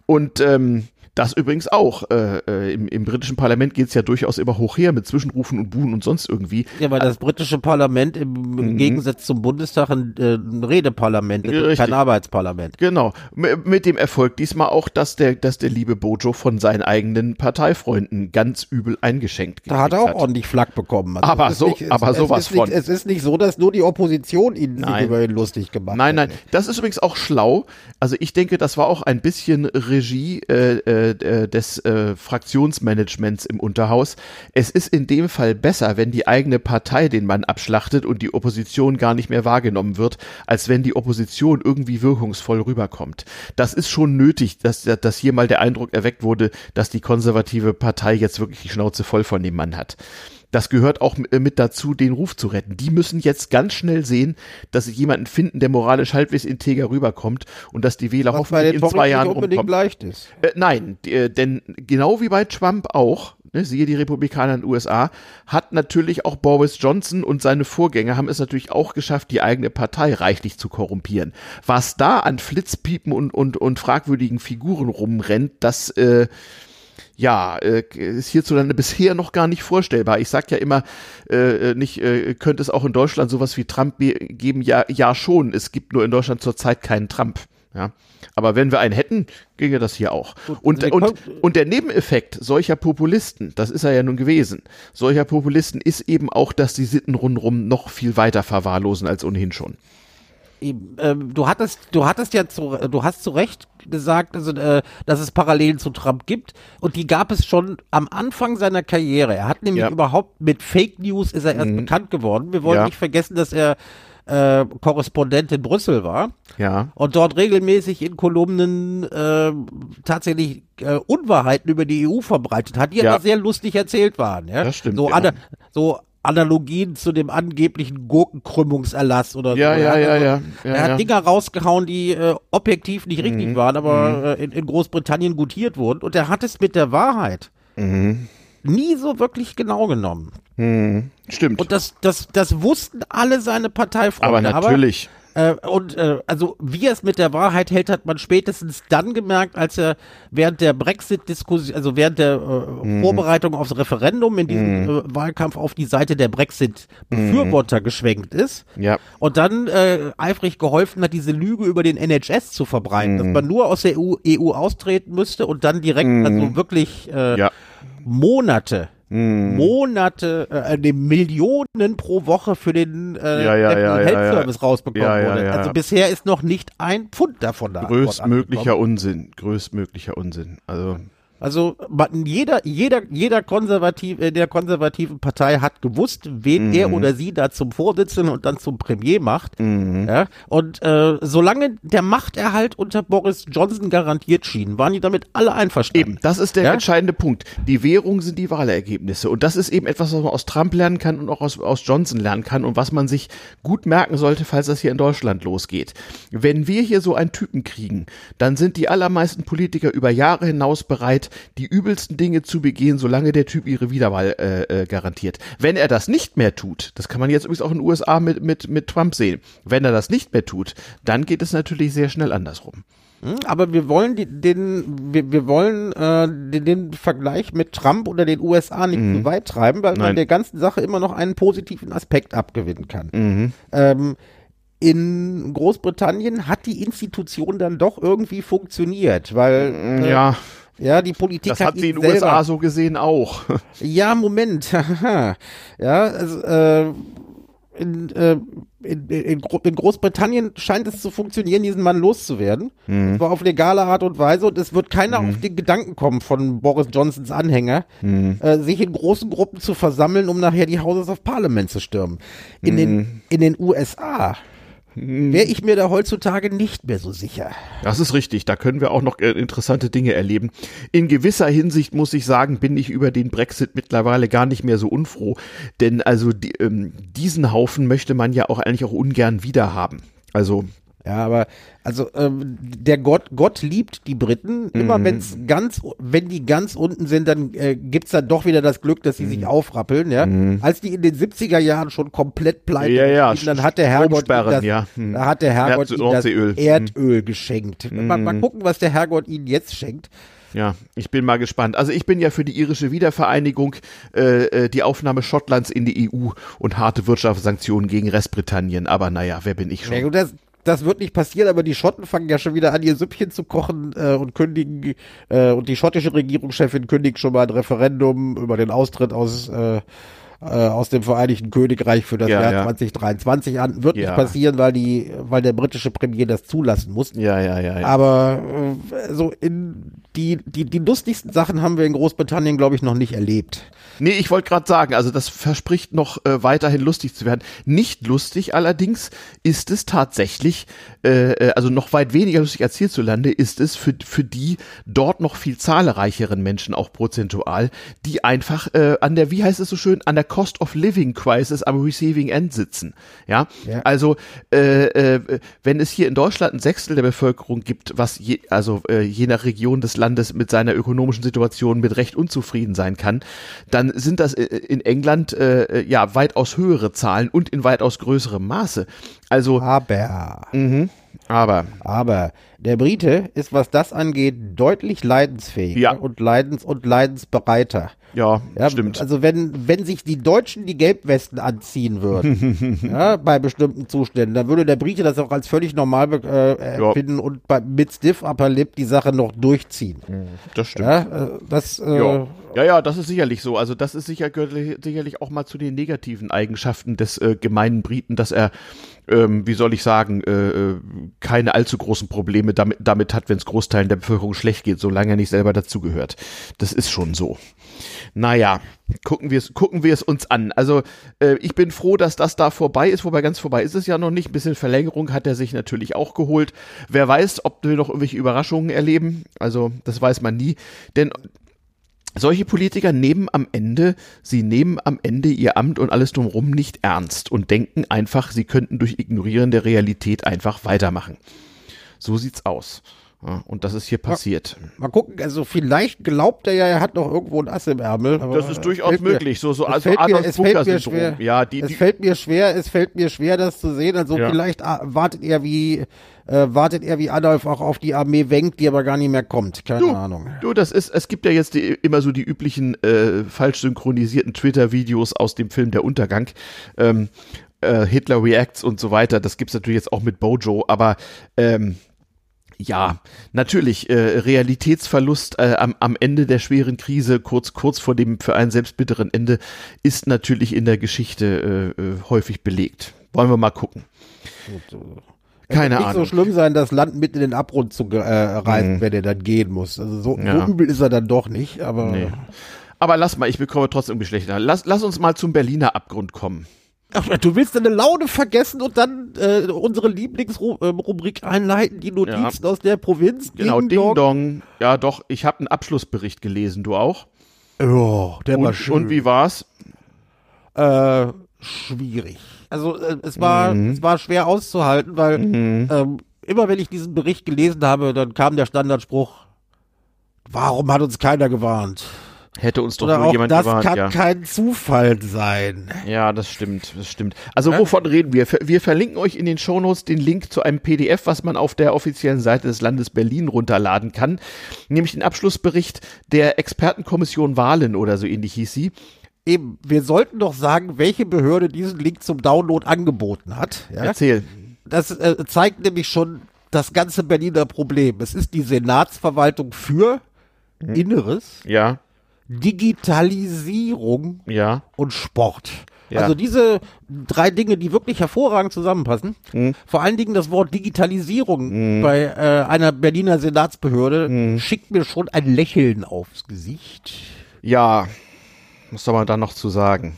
Und ähm, das übrigens auch. Äh, äh, im, Im britischen Parlament geht es ja durchaus immer hoch her mit Zwischenrufen und Buhen und sonst irgendwie. Ja, weil das britische Parlament im, mhm. Gegensatz zum Bundestag ein, äh, ein Redeparlament ist, kein Arbeitsparlament. Genau. M mit dem Erfolg diesmal auch, dass der, dass der liebe Bojo von seinen eigenen Parteifreunden ganz übel eingeschenkt Da hat er auch hat. ordentlich Flack bekommen. Also aber so, nicht, aber es, sowas es von. Nicht, es ist nicht so, dass nur die Opposition ihn über ihn lustig gemacht hat. Nein, nein. Das ist übrigens auch schlau. Also ich denke, das war auch ein bisschen Regie äh, äh äh, des äh, Fraktionsmanagements im Unterhaus. Es ist in dem Fall besser, wenn die eigene Partei den Mann abschlachtet und die Opposition gar nicht mehr wahrgenommen wird, als wenn die Opposition irgendwie wirkungsvoll rüberkommt. Das ist schon nötig, dass, dass hier mal der Eindruck erweckt wurde, dass die konservative Partei jetzt wirklich die Schnauze voll von dem Mann hat das gehört auch äh, mit dazu, den Ruf zu retten. Die müssen jetzt ganz schnell sehen, dass sie jemanden finden, der moralisch halbwegs integer rüberkommt und dass die Wähler Was hoffentlich in zwei Jahren unbedingt leicht ist. Äh, nein, äh, denn genau wie bei Trump auch, ne, siehe die Republikaner in den USA, hat natürlich auch Boris Johnson und seine Vorgänger haben es natürlich auch geschafft, die eigene Partei reichlich zu korrumpieren. Was da an Flitzpiepen und, und, und fragwürdigen Figuren rumrennt, das äh, ja, äh, ist hierzulande bisher noch gar nicht vorstellbar. Ich sag ja immer, äh, äh, nicht, äh, könnte es auch in Deutschland sowas wie Trump geben? Ja, ja schon. Es gibt nur in Deutschland zurzeit keinen Trump. Ja. Aber wenn wir einen hätten, ginge das hier auch. Und, und, und der Nebeneffekt solcher Populisten, das ist er ja nun gewesen, solcher Populisten ist eben auch, dass die Sitten rundherum noch viel weiter verwahrlosen als ohnehin schon. Ähm, du hattest, du hattest ja zu, du hast zu Recht gesagt, also, äh, dass es Parallelen zu Trump gibt und die gab es schon am Anfang seiner Karriere. Er hat nämlich ja. überhaupt mit Fake News ist er erst mhm. bekannt geworden. Wir wollen ja. nicht vergessen, dass er äh, Korrespondent in Brüssel war. Ja. Und dort regelmäßig in Kolumnen äh, tatsächlich äh, Unwahrheiten über die EU verbreitet hat, die ja. aber sehr lustig erzählt waren. Ja? Das stimmt. So, genau. so Analogien zu dem angeblichen Gurkenkrümmungserlass oder ja, so. Ja, ja, ja, ja. Er hat ja. Dinger rausgehauen, die äh, objektiv nicht richtig mhm. waren, aber mhm. äh, in, in, Großbritannien gutiert wurden. Und er hat es mit der Wahrheit mhm. nie so wirklich genau genommen. Mhm. Stimmt. Und das, das, das wussten alle seine Parteifreunde. Aber natürlich. Aber äh, und äh, also wie er es mit der Wahrheit hält, hat man spätestens dann gemerkt, als er während der Brexit-Diskussion, also während der äh, mhm. Vorbereitung aufs Referendum in diesem mhm. äh, Wahlkampf auf die Seite der Brexit-Befürworter mhm. geschwenkt ist. Ja. Und dann äh, eifrig geholfen hat, diese Lüge über den NHS zu verbreiten, dass mhm. man nur aus der EU, EU austreten müsste und dann direkt, mhm. also wirklich äh, ja. Monate hm. Monate, äh, äh Millionen pro Woche für den äh, ja, ja, ja, Health Service rausbekommen wurde. Also bisher ist noch nicht ein Pfund davon da. Größtmöglicher Unsinn, größtmöglicher Unsinn. Also also jeder, jeder, jeder Konservativ, äh, der konservativen Partei hat gewusst, wen mhm. er oder sie da zum Vorsitzenden und dann zum Premier macht. Mhm. Ja, und äh, solange der Machterhalt unter Boris Johnson garantiert schien, waren die damit alle einverstanden. Eben, das ist der ja? entscheidende Punkt. Die Währung sind die Wahlergebnisse. Und das ist eben etwas, was man aus Trump lernen kann und auch aus, aus Johnson lernen kann und was man sich gut merken sollte, falls das hier in Deutschland losgeht. Wenn wir hier so einen Typen kriegen, dann sind die allermeisten Politiker über Jahre hinaus bereit, die übelsten Dinge zu begehen, solange der Typ ihre Wiederwahl äh, äh, garantiert. Wenn er das nicht mehr tut, das kann man jetzt übrigens auch in den USA mit, mit, mit Trump sehen, wenn er das nicht mehr tut, dann geht es natürlich sehr schnell andersrum. Hm, aber wir wollen die, den, wir, wir wollen äh, den, den Vergleich mit Trump oder den USA nicht mhm. zu weit treiben, weil Nein. man der ganzen Sache immer noch einen positiven Aspekt abgewinnen kann. Mhm. Ähm, in Großbritannien hat die Institution dann doch irgendwie funktioniert, weil äh, ja ja, die Politik das hat, hat sie in den USA so gesehen auch. ja, Moment. ja, also, äh, in, äh, in, in, in, Großbritannien scheint es zu funktionieren, diesen Mann loszuwerden. Mhm. Zwar auf legale Art und Weise und es wird keiner mhm. auf den Gedanken kommen von Boris Johnsons Anhänger, mhm. äh, sich in großen Gruppen zu versammeln, um nachher die Houses of Parliament zu stürmen. In, den, mhm. in den USA wäre ich mir da heutzutage nicht mehr so sicher. Das ist richtig. Da können wir auch noch äh, interessante Dinge erleben. In gewisser Hinsicht muss ich sagen, bin ich über den Brexit mittlerweile gar nicht mehr so unfroh. Denn also die, ähm, diesen Haufen möchte man ja auch eigentlich auch ungern wiederhaben. Also ja, aber also ähm, der Gott, Gott liebt die Briten. Immer mhm. wenn's ganz, wenn die ganz unten sind, dann äh, gibt's dann doch wieder das Glück, dass sie mhm. sich aufrappeln. Ja, mhm. als die in den 70er Jahren schon komplett pleite ja, ja, dann hat der Herrgott das, ja. Mhm. da hat der Herrgott ihnen das Erdöl geschenkt. Mal, mal mhm. gucken, was der Herrgott ihnen jetzt schenkt. Ja, ich bin mal gespannt. Also ich bin ja für die irische Wiedervereinigung, äh, äh die Aufnahme Schottlands in die EU und harte Wirtschaftssanktionen gegen Restbritannien. Aber naja, wer bin ich schon? Ja, das, das wird nicht passieren, aber die Schotten fangen ja schon wieder an, ihr Süppchen zu kochen äh, und kündigen, äh, und die schottische Regierungschefin kündigt schon mal ein Referendum über den Austritt aus, äh, äh, aus dem Vereinigten Königreich für das ja, Jahr ja. 2023 an. Wird ja. nicht passieren, weil die, weil der britische Premier das zulassen muss. Ja, ja, ja. ja. Aber äh, so in die, die, die lustigsten Sachen haben wir in Großbritannien, glaube ich, noch nicht erlebt. Nee, ich wollte gerade sagen, also das verspricht noch äh, weiterhin lustig zu werden. Nicht lustig allerdings ist es tatsächlich, äh, äh, also noch weit weniger lustig als hierzulande, ist es für, für die dort noch viel zahlreicheren Menschen auch prozentual, die einfach äh, an der, wie heißt es so schön, an der Cost of Living Crisis am Receiving End sitzen. Ja, ja. also äh, äh, wenn es hier in Deutschland ein Sechstel der Bevölkerung gibt, was je, also äh, je nach Region des Landes mit seiner ökonomischen Situation mit Recht unzufrieden sein kann, dann sind das äh, in England äh, ja weitaus höhere Zahlen und in weitaus größerem Maße. Also aber mh, aber aber der Brite ist, was das angeht, deutlich leidensfähiger ja. und leidens und leidensbereiter. Ja, ja, stimmt. Also wenn, wenn sich die Deutschen die Gelbwesten anziehen würden, ja, bei bestimmten Zuständen, dann würde der Brite das auch als völlig normal äh, empfinden ja. und bei, mit Stiff Upper Lip die Sache noch durchziehen. Das stimmt. Ja, äh, das, äh, ja. ja, ja, das ist sicherlich so. Also das ist sicher, gehört sicherlich auch mal zu den negativen Eigenschaften des äh, gemeinen Briten, dass er ähm, wie soll ich sagen, äh, äh keine allzu großen Probleme damit, damit hat, wenn es Großteilen der Bevölkerung schlecht geht, solange er nicht selber dazugehört. Das ist schon so. Naja, gucken wir es gucken wir es uns an. Also äh, ich bin froh, dass das da vorbei ist, wobei ganz vorbei ist es ja noch nicht. Ein bisschen Verlängerung hat er sich natürlich auch geholt. Wer weiß, ob wir noch irgendwelche Überraschungen erleben. Also das weiß man nie. Denn solche Politiker nehmen am Ende, sie nehmen am Ende ihr Amt und alles drumherum nicht ernst und denken einfach, sie könnten durch Ignorieren der Realität einfach weitermachen. So sieht's aus. Und das ist hier passiert. Mal, gucken, also vielleicht glaubt er ja, er hat noch irgendwo ein Ass im Ärmel. das ist durchaus möglich. Mir, so, so, also Adolf es fällt mir schwer, ja, die, es die, fällt mir schwer, es fällt mir schwer, das zu sehen. Also ja. vielleicht ah, wartet er wie, äh, wartet er wie Adolf auch auf die Armee Wenk, die aber gar nicht mehr kommt. Keine du, Ahnung. Du, das ist, es gibt ja jetzt die, immer so die üblichen äh, falsch synchronisierten Twitter-Videos aus dem Film Der Untergang. Ähm, äh, Hitler Reacts und so weiter. Das gibt's natürlich jetzt auch mit Bojo, aber ähm, ja, natürlich, äh, Realitätsverlust äh, am, am Ende der schweren Krise, kurz, kurz vor dem für einen selbst bitteren Ende, ist natürlich in der Geschichte äh, äh häufig belegt. Wollen wir mal gucken. Gut, äh, Keine Ahnung. Es nicht so schlimm sein, das Land mit in den Abgrund zu äh, reisen, mhm. wenn er dann gehen muss. Also so, ja. so, übel ist er dann doch nicht, aber. Nee. Aber lass mal, ich bekomme trotzdem Geschlechter. Lass, lass uns mal zum Berliner Abgrund kommen. Ach, du willst deine Laune vergessen und dann äh, unsere Lieblingsrubrik einleiten, die Notizen ja. aus der Provinz. Genau, Ding, Ding Dong. Ja, doch, ich habe einen Abschlussbericht gelesen, du auch? Oh, der und, war schön. Und wie war's? Äh, schwierig. Also äh, es war mhm. es war schwer auszuhalten, weil mhm. ähm, immer wenn ich diesen Bericht gelesen habe, dann kam der Standardspruch: Warum hat uns keiner gewarnt? Hätte uns doch Oder nur auch jemand das gewarnt. kann ja. kein Zufall sein. Ja, das stimmt, das stimmt. Also ja? wovon reden wir? Wir verlinken euch in den Shownotes den Link zu einem PDF, was man auf der offiziellen Seite des Landes Berlin runterladen kann, nämlich den Abschlussbericht der Expertenkommission Wahlen oder so ähnlich hieß sie. Eben, wir sollten doch sagen, welche Behörde diesen Link zum Download angeboten hat. Ja? Erzähl. Das äh, zeigt nämlich schon das ganze Berliner Problem. Es ist die Senatsverwaltung für hm. Inneres. Ja. Digitalisierung ja. und Sport. Ja. Also diese drei Dinge, die wirklich hervorragend zusammenpassen. Mhm. Vor allen Dingen das Wort Digitalisierung bei äh, einer Berliner Senatsbehörde Mhm. schickt mir schon ein Lächeln aufs Gesicht. Ja, was soll man da noch zu sagen?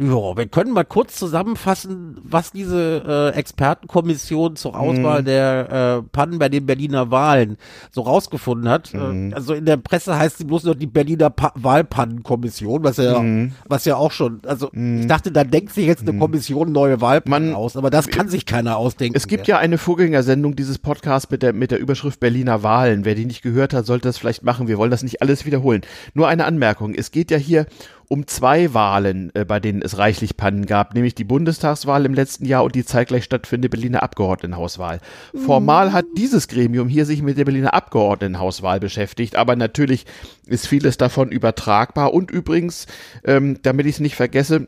Ja, wir können mal kurz zusammenfassen, was diese äh, Expertenkommission zur Auswahl der äh, Pannen bei den Berliner Wahlen so rausgefunden hat. Äh, also in der Presse heißt sie bloß noch die Berliner pa Wahlpannenkommission, was ja, was ja auch schon, also ich dachte, da denkt sich jetzt eine Kommission neue Wahlpannen Man- aus, aber das kann sich keiner ausdenken. Es gibt ja eine Vorgängersendung dieses Podcasts mit der, mit der Überschrift Berliner Wahlen. Wer die nicht gehört hat, sollte das vielleicht machen. Wir wollen das nicht alles wiederholen. Nur eine Anmerkung. Es geht ja hier um zwei Wahlen, äh, bei denen es reichlich Pannen gab, nämlich die Bundestagswahl im letzten Jahr und die zeitgleich stattfindende Berliner Abgeordnetenhauswahl. Formal hat dieses Gremium hier sich mit der Berliner Abgeordnetenhauswahl beschäftigt, aber natürlich ist vieles davon übertragbar. Und übrigens, ähm, damit ich es nicht vergesse,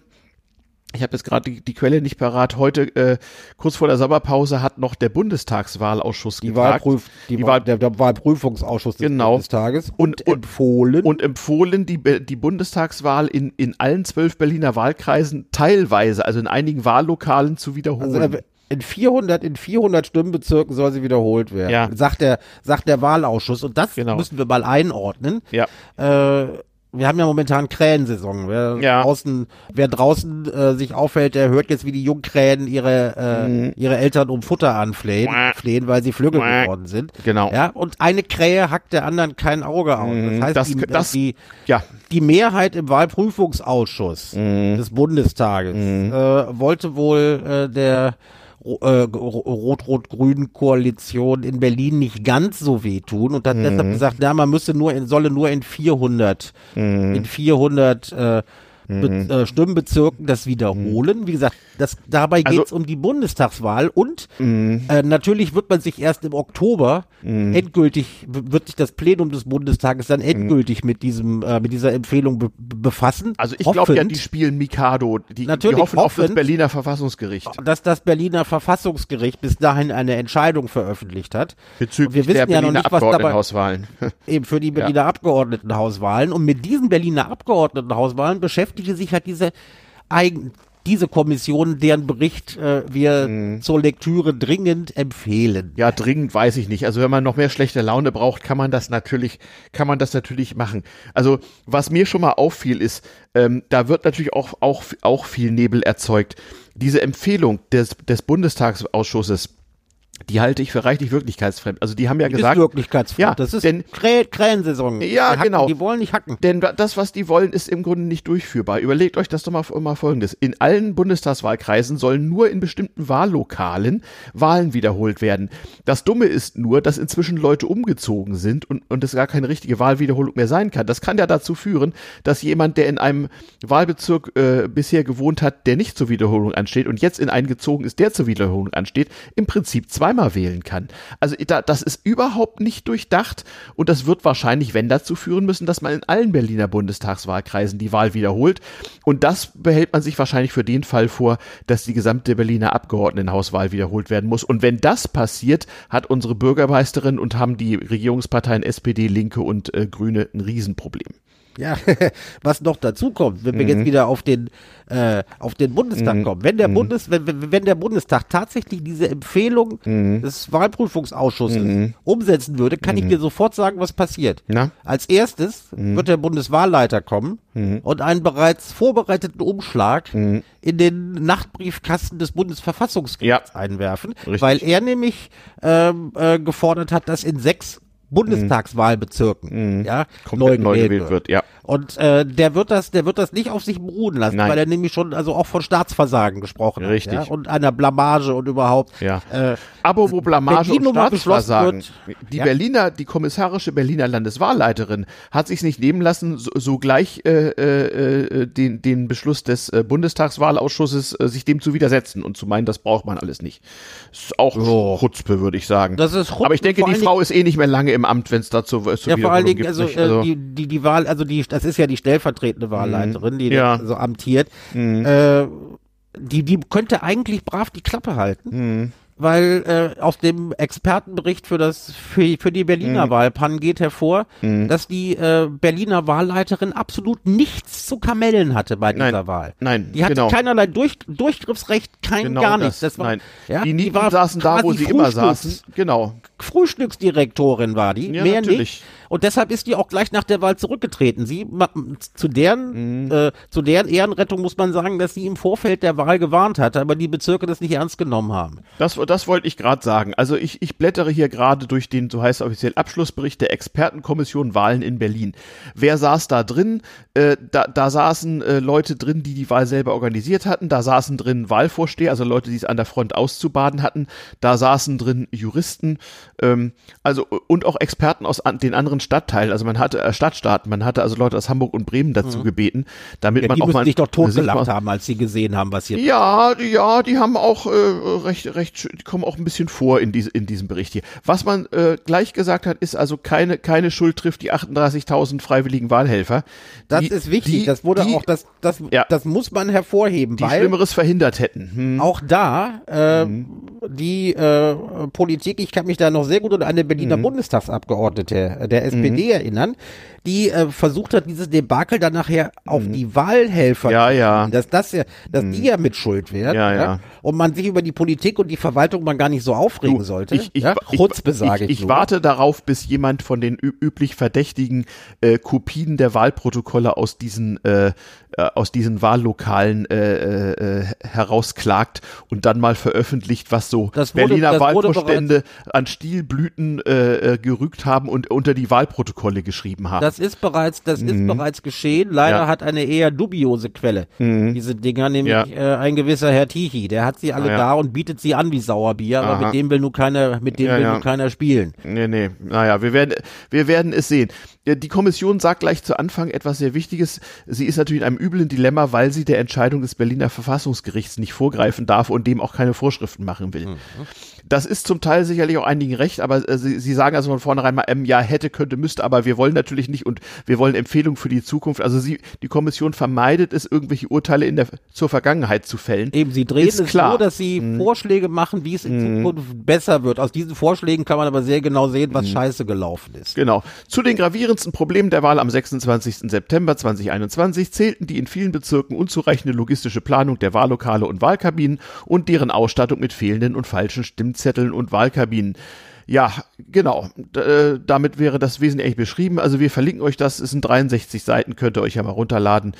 ich habe jetzt gerade die, die Quelle nicht parat. Heute, äh, kurz vor der Sommerpause, hat noch der Bundestagswahlausschuss die, getagt. Wahlprüf, die, die Wahl, der, der Wahlprüfungsausschuss des Genau. Bundestages Und- und, empfohlen. und empfohlen, die, die Bundestagswahl in, in allen zwölf Berliner Wahlkreisen teilweise, also in einigen Wahllokalen zu wiederholen. Also in 400, in 400 Stimmenbezirken soll sie wiederholt werden, Ja. sagt der, sagt der Wahlausschuss. Und das Genau. müssen wir mal einordnen. ja. Äh, wir haben ja momentan Krähensaison. Wer Ja. draußen, wer draußen äh, sich aufhält, der hört jetzt, wie die Jungkrähen ihre, äh, Mhm. ihre Eltern um Futter anflehen, flehen, weil sie Flügel geworden sind. Genau. Ja, und eine Krähe hackt der anderen kein Auge aus. Das heißt, das- die, das- die, Ja, die Mehrheit im Wahlprüfungsausschuss Mhm. des Bundestages äh, wollte wohl äh, der äh, rot-rot-grünen Koalition in Berlin nicht ganz so wehtun und hat Mhm. deshalb gesagt, na, man müsse nur in, solle nur in 400, Mhm. in 400 äh, Be äh, Stimmenbezirken das wiederholen. Wie gesagt, das, dabei Also- Mhm. geht es um die Bundestagswahl und äh, natürlich wird man sich erst im Oktober endgültig, w- wird sich das Plenum des Bundestages dann endgültig mit diesem, äh, mit dieser Empfehlung be be- befassen. Mhm. also ich glaube ja, Hoffend, die spielen Mikado. Die, Natürlich, die hoffen auf das hoffend. Berliner Verfassungsgericht. dass das Berliner Verfassungsgericht bis dahin eine Entscheidung veröffentlicht hat. Bezüglich Und wir wissen der ja noch Berliner nicht, was dabei Abgeordnetenhauswahlen. eben für die Berliner Abgeordnetenhauswahlen. Und mit diesen Berliner Abgeordnetenhauswahlen beschäftigte sich halt diese eigen, diese Kommission, deren Bericht äh, wir Mhm. zur Lektüre dringend empfehlen. Ja, dringend weiß ich nicht. Also wenn man noch mehr schlechte Laune braucht, kann man das natürlich, kann man das natürlich machen. Also was mir schon mal auffiel ist, ähm, da wird natürlich auch, auch, auch viel Nebel erzeugt. Diese Empfehlung des, des Bundestagsausschusses, die halte ich für reichlich wirklichkeitsfremd. Also die haben ja ist gesagt, Wirklichkeitsfremd. Ja, das ist denn- Krä Krähensaison. Ja, Die hacken, genau. Die wollen nicht hacken. Denn da- das, was die wollen, ist im Grunde nicht durchführbar. Überlegt euch das doch mal, mal folgendes. In allen Bundestagswahlkreisen sollen nur in bestimmten Wahllokalen Wahlen wiederholt werden. Das Dumme ist nur, dass inzwischen Leute umgezogen sind und, und es gar keine richtige Wahlwiederholung mehr sein kann. Das kann ja dazu führen, dass jemand, der in einem Wahlbezirk äh, bisher gewohnt hat, der nicht zur Wiederholung ansteht und jetzt in einen gezogen ist, der zur Wiederholung ansteht, im Prinzip zweimal wählen kann. Also da, das ist überhaupt nicht durchdacht und das wird wahrscheinlich, wenn dazu führen müssen, dass man in allen Berliner Bundestagswahlkreisen die Wahl wiederholt. Und das behält man sich wahrscheinlich für den Fall vor, dass die gesamte Berliner Abgeordnetenhauswahl wiederholt werden muss. Und wenn das passiert, hat unsere Bürgermeisterin und haben die Regierungsparteien SPD, Linke und äh, Grüne ein Riesenproblem. Ja, was noch dazu kommt, wenn wir Mhm. jetzt wieder auf den äh, auf den Bundestag kommen, wenn der Mhm. Bundes wenn, wenn der Bundestag tatsächlich diese Empfehlung Mhm. des Wahlprüfungsausschusses umsetzen würde, kann ich dir sofort sagen, was passiert. Na? Als erstes Mhm. wird der Bundeswahlleiter kommen und einen bereits vorbereiteten Umschlag Mhm. in den Nachtbriefkasten des Bundesverfassungsgerichts Ja. einwerfen, Richtig. weil er nämlich ähm, äh, gefordert hat, dass in sechs Bundestagswahlbezirken ja, Komplett neu gewählt wird, ja. und äh, der wird das, der wird das nicht auf sich beruhen lassen, Nein. weil er nämlich schon also auch von Staatsversagen gesprochen Richtig. hat. Ja? Und einer Blamage und überhaupt. Ja. Äh, Aber wo Blamage Berlin und Staatsversagen. wird- Die Ja. Berliner, die kommissarische Berliner Landeswahlleiterin hat sich nicht nehmen lassen, so, so äh, äh, äh, den, den Beschluss des äh, Bundestagswahlausschusses äh, sich dem zu widersetzen und zu meinen, das braucht man alles nicht. Ist auch Jo. Chutzpe, würde ich sagen. Das ist Chutzpe, Aber ich denke, die Frau ist eh nicht mehr lange im Amt, wenn es dazu zu ja, vor allen Dingen, also, äh, die, die, die Wahl, also die, das ist ja die stellvertretende Wahlleiterin, die Mhm. Ja. Mhm. so amtiert. Äh, die, die könnte eigentlich brav die Klappe halten. Weil äh, aus dem Expertenbericht für das für, für die Berliner Mhm. Wahlpannen geht hervor, dass die äh, Berliner Wahlleiterin absolut nichts zu kamellen hatte bei dieser Nein, Wahl. nein, die hatte genau. keinerlei Durch, Durchgriffsrecht, kein Genau gar nichts. Das war, nein. Ja, die Nieten saßen da, wo sie immer saßen. Genau. Frühstücksdirektorin war die, Ja, mehr natürlich. nicht. Und deshalb ist die auch gleich nach der Wahl zurückgetreten. Sie zu deren Mhm. äh, zu deren Ehrenrettung muss man sagen, dass sie im Vorfeld der Wahl gewarnt hatte, aber die Bezirke das nicht ernst genommen haben. Das, das wollte ich gerade sagen. Also ich, ich blättere hier gerade durch den, so heißt es offiziell, Abschlussbericht der Expertenkommission Wahlen in Berlin. Wer saß da drin? Äh, da, da saßen äh, Leute drin, die die Wahl selber organisiert hatten. Da saßen drin Wahlvorsteher, also Leute, die es an der Front auszubaden hatten. Da saßen drin Juristen, ähm, also und auch Experten aus an, den anderen Stadtteilen. Also man hatte äh, Stadtstaaten, man hatte also Leute aus Hamburg und Bremen dazu gebeten, damit Mhm. Ja, man die auch mal sich doch sich mal- totgelacht haben, als sie gesehen haben, was hier ja, die- ja, die haben auch äh, recht, recht, die kommen auch ein bisschen vor in, diese, in diesem Bericht hier. Was man äh, gleich gesagt hat, ist also keine, keine Schuld trifft die 38.000 freiwilligen Wahlhelfer. Das die, ist wichtig. Die, das wurde die, auch, das, das, Ja. das muss man hervorheben, die weil Schlimmeres verhindert hätten. Hm. auch da äh, Mhm. die äh, Politik, ich kann mich da noch sehr gut an eine Berliner Mhm. Bundestagsabgeordnete äh, der SPD erinnern, die äh, versucht hat, dieses Debakel dann nachher auf die Wahlhelfer Mhm. Ja, zu ja. Mhm. dass das ja, dass die ja mit Schuld werden Ja, ja. und man sich über die Politik und die Verwaltung man gar nicht so aufregen Du, sollte. Ich, ich, ja? ich, Chutzpe, sage ich, ich, ich warte darauf, bis jemand von den üblich verdächtigen äh, Kopien der Wahlprotokolle aus diesen äh, äh, aus diesen Wahllokalen äh, äh, herausklagt und dann mal veröffentlicht, was so wurde- Berliner Wahlvorstände an Stilblüten äh, äh, gerügt haben und unter die Wahlprotokolle geschrieben haben. Das ist bereits, das ist bereits geschehen. Leider Mhm. Ja. Mhm. hat eine eher dubiose Quelle diese Dinger, nämlich Ja. äh, ein gewisser Herr Tichy. Der hat sie alle ja. da und bietet sie an wie Sauerbier, aber Aha. mit dem will nur keiner, mit dem will nur keiner spielen. Nee, nee, naja, wir werden, wir werden es sehen. Ja, Die Kommission sagt gleich zu Anfang etwas sehr Wichtiges. Sie ist natürlich in einem üblen Dilemma, weil sie der Entscheidung des Berliner Verfassungsgerichts nicht vorgreifen darf und dem auch keine Vorschriften machen will. Das ist zum Teil sicherlich auch einigen recht, aber äh, sie, sie sagen also von vornherein mal, ähm, ja, hätte, könnte, müsste, aber wir wollen natürlich nicht und wir wollen Empfehlungen für die Zukunft. Also sie, die Kommission vermeidet es, irgendwelche Urteile in der, zur Vergangenheit zu fällen. Eben, sie drehen Ist es klar. Mhm. so, dass sie Vorschläge machen, wie es in Zukunft besser wird. Aus diesen Vorschlägen kann man aber sehr genau sehen, Mhm. was scheiße gelaufen ist. Genau. Zu den gravierendsten Problemen der Wahl am 26. September 2021 zählten die in vielen Bezirken unzureichende logistische Planung der Wahllokale und Wahlkabinen und deren Ausstattung mit fehlenden und falschen Stimmzetteln und Wahlkabinen. Ja, genau. D äh, damit wäre das wesentlich beschrieben. Also wir verlinken euch das. Es sind 63 Seiten, könnt ihr euch ja mal runterladen.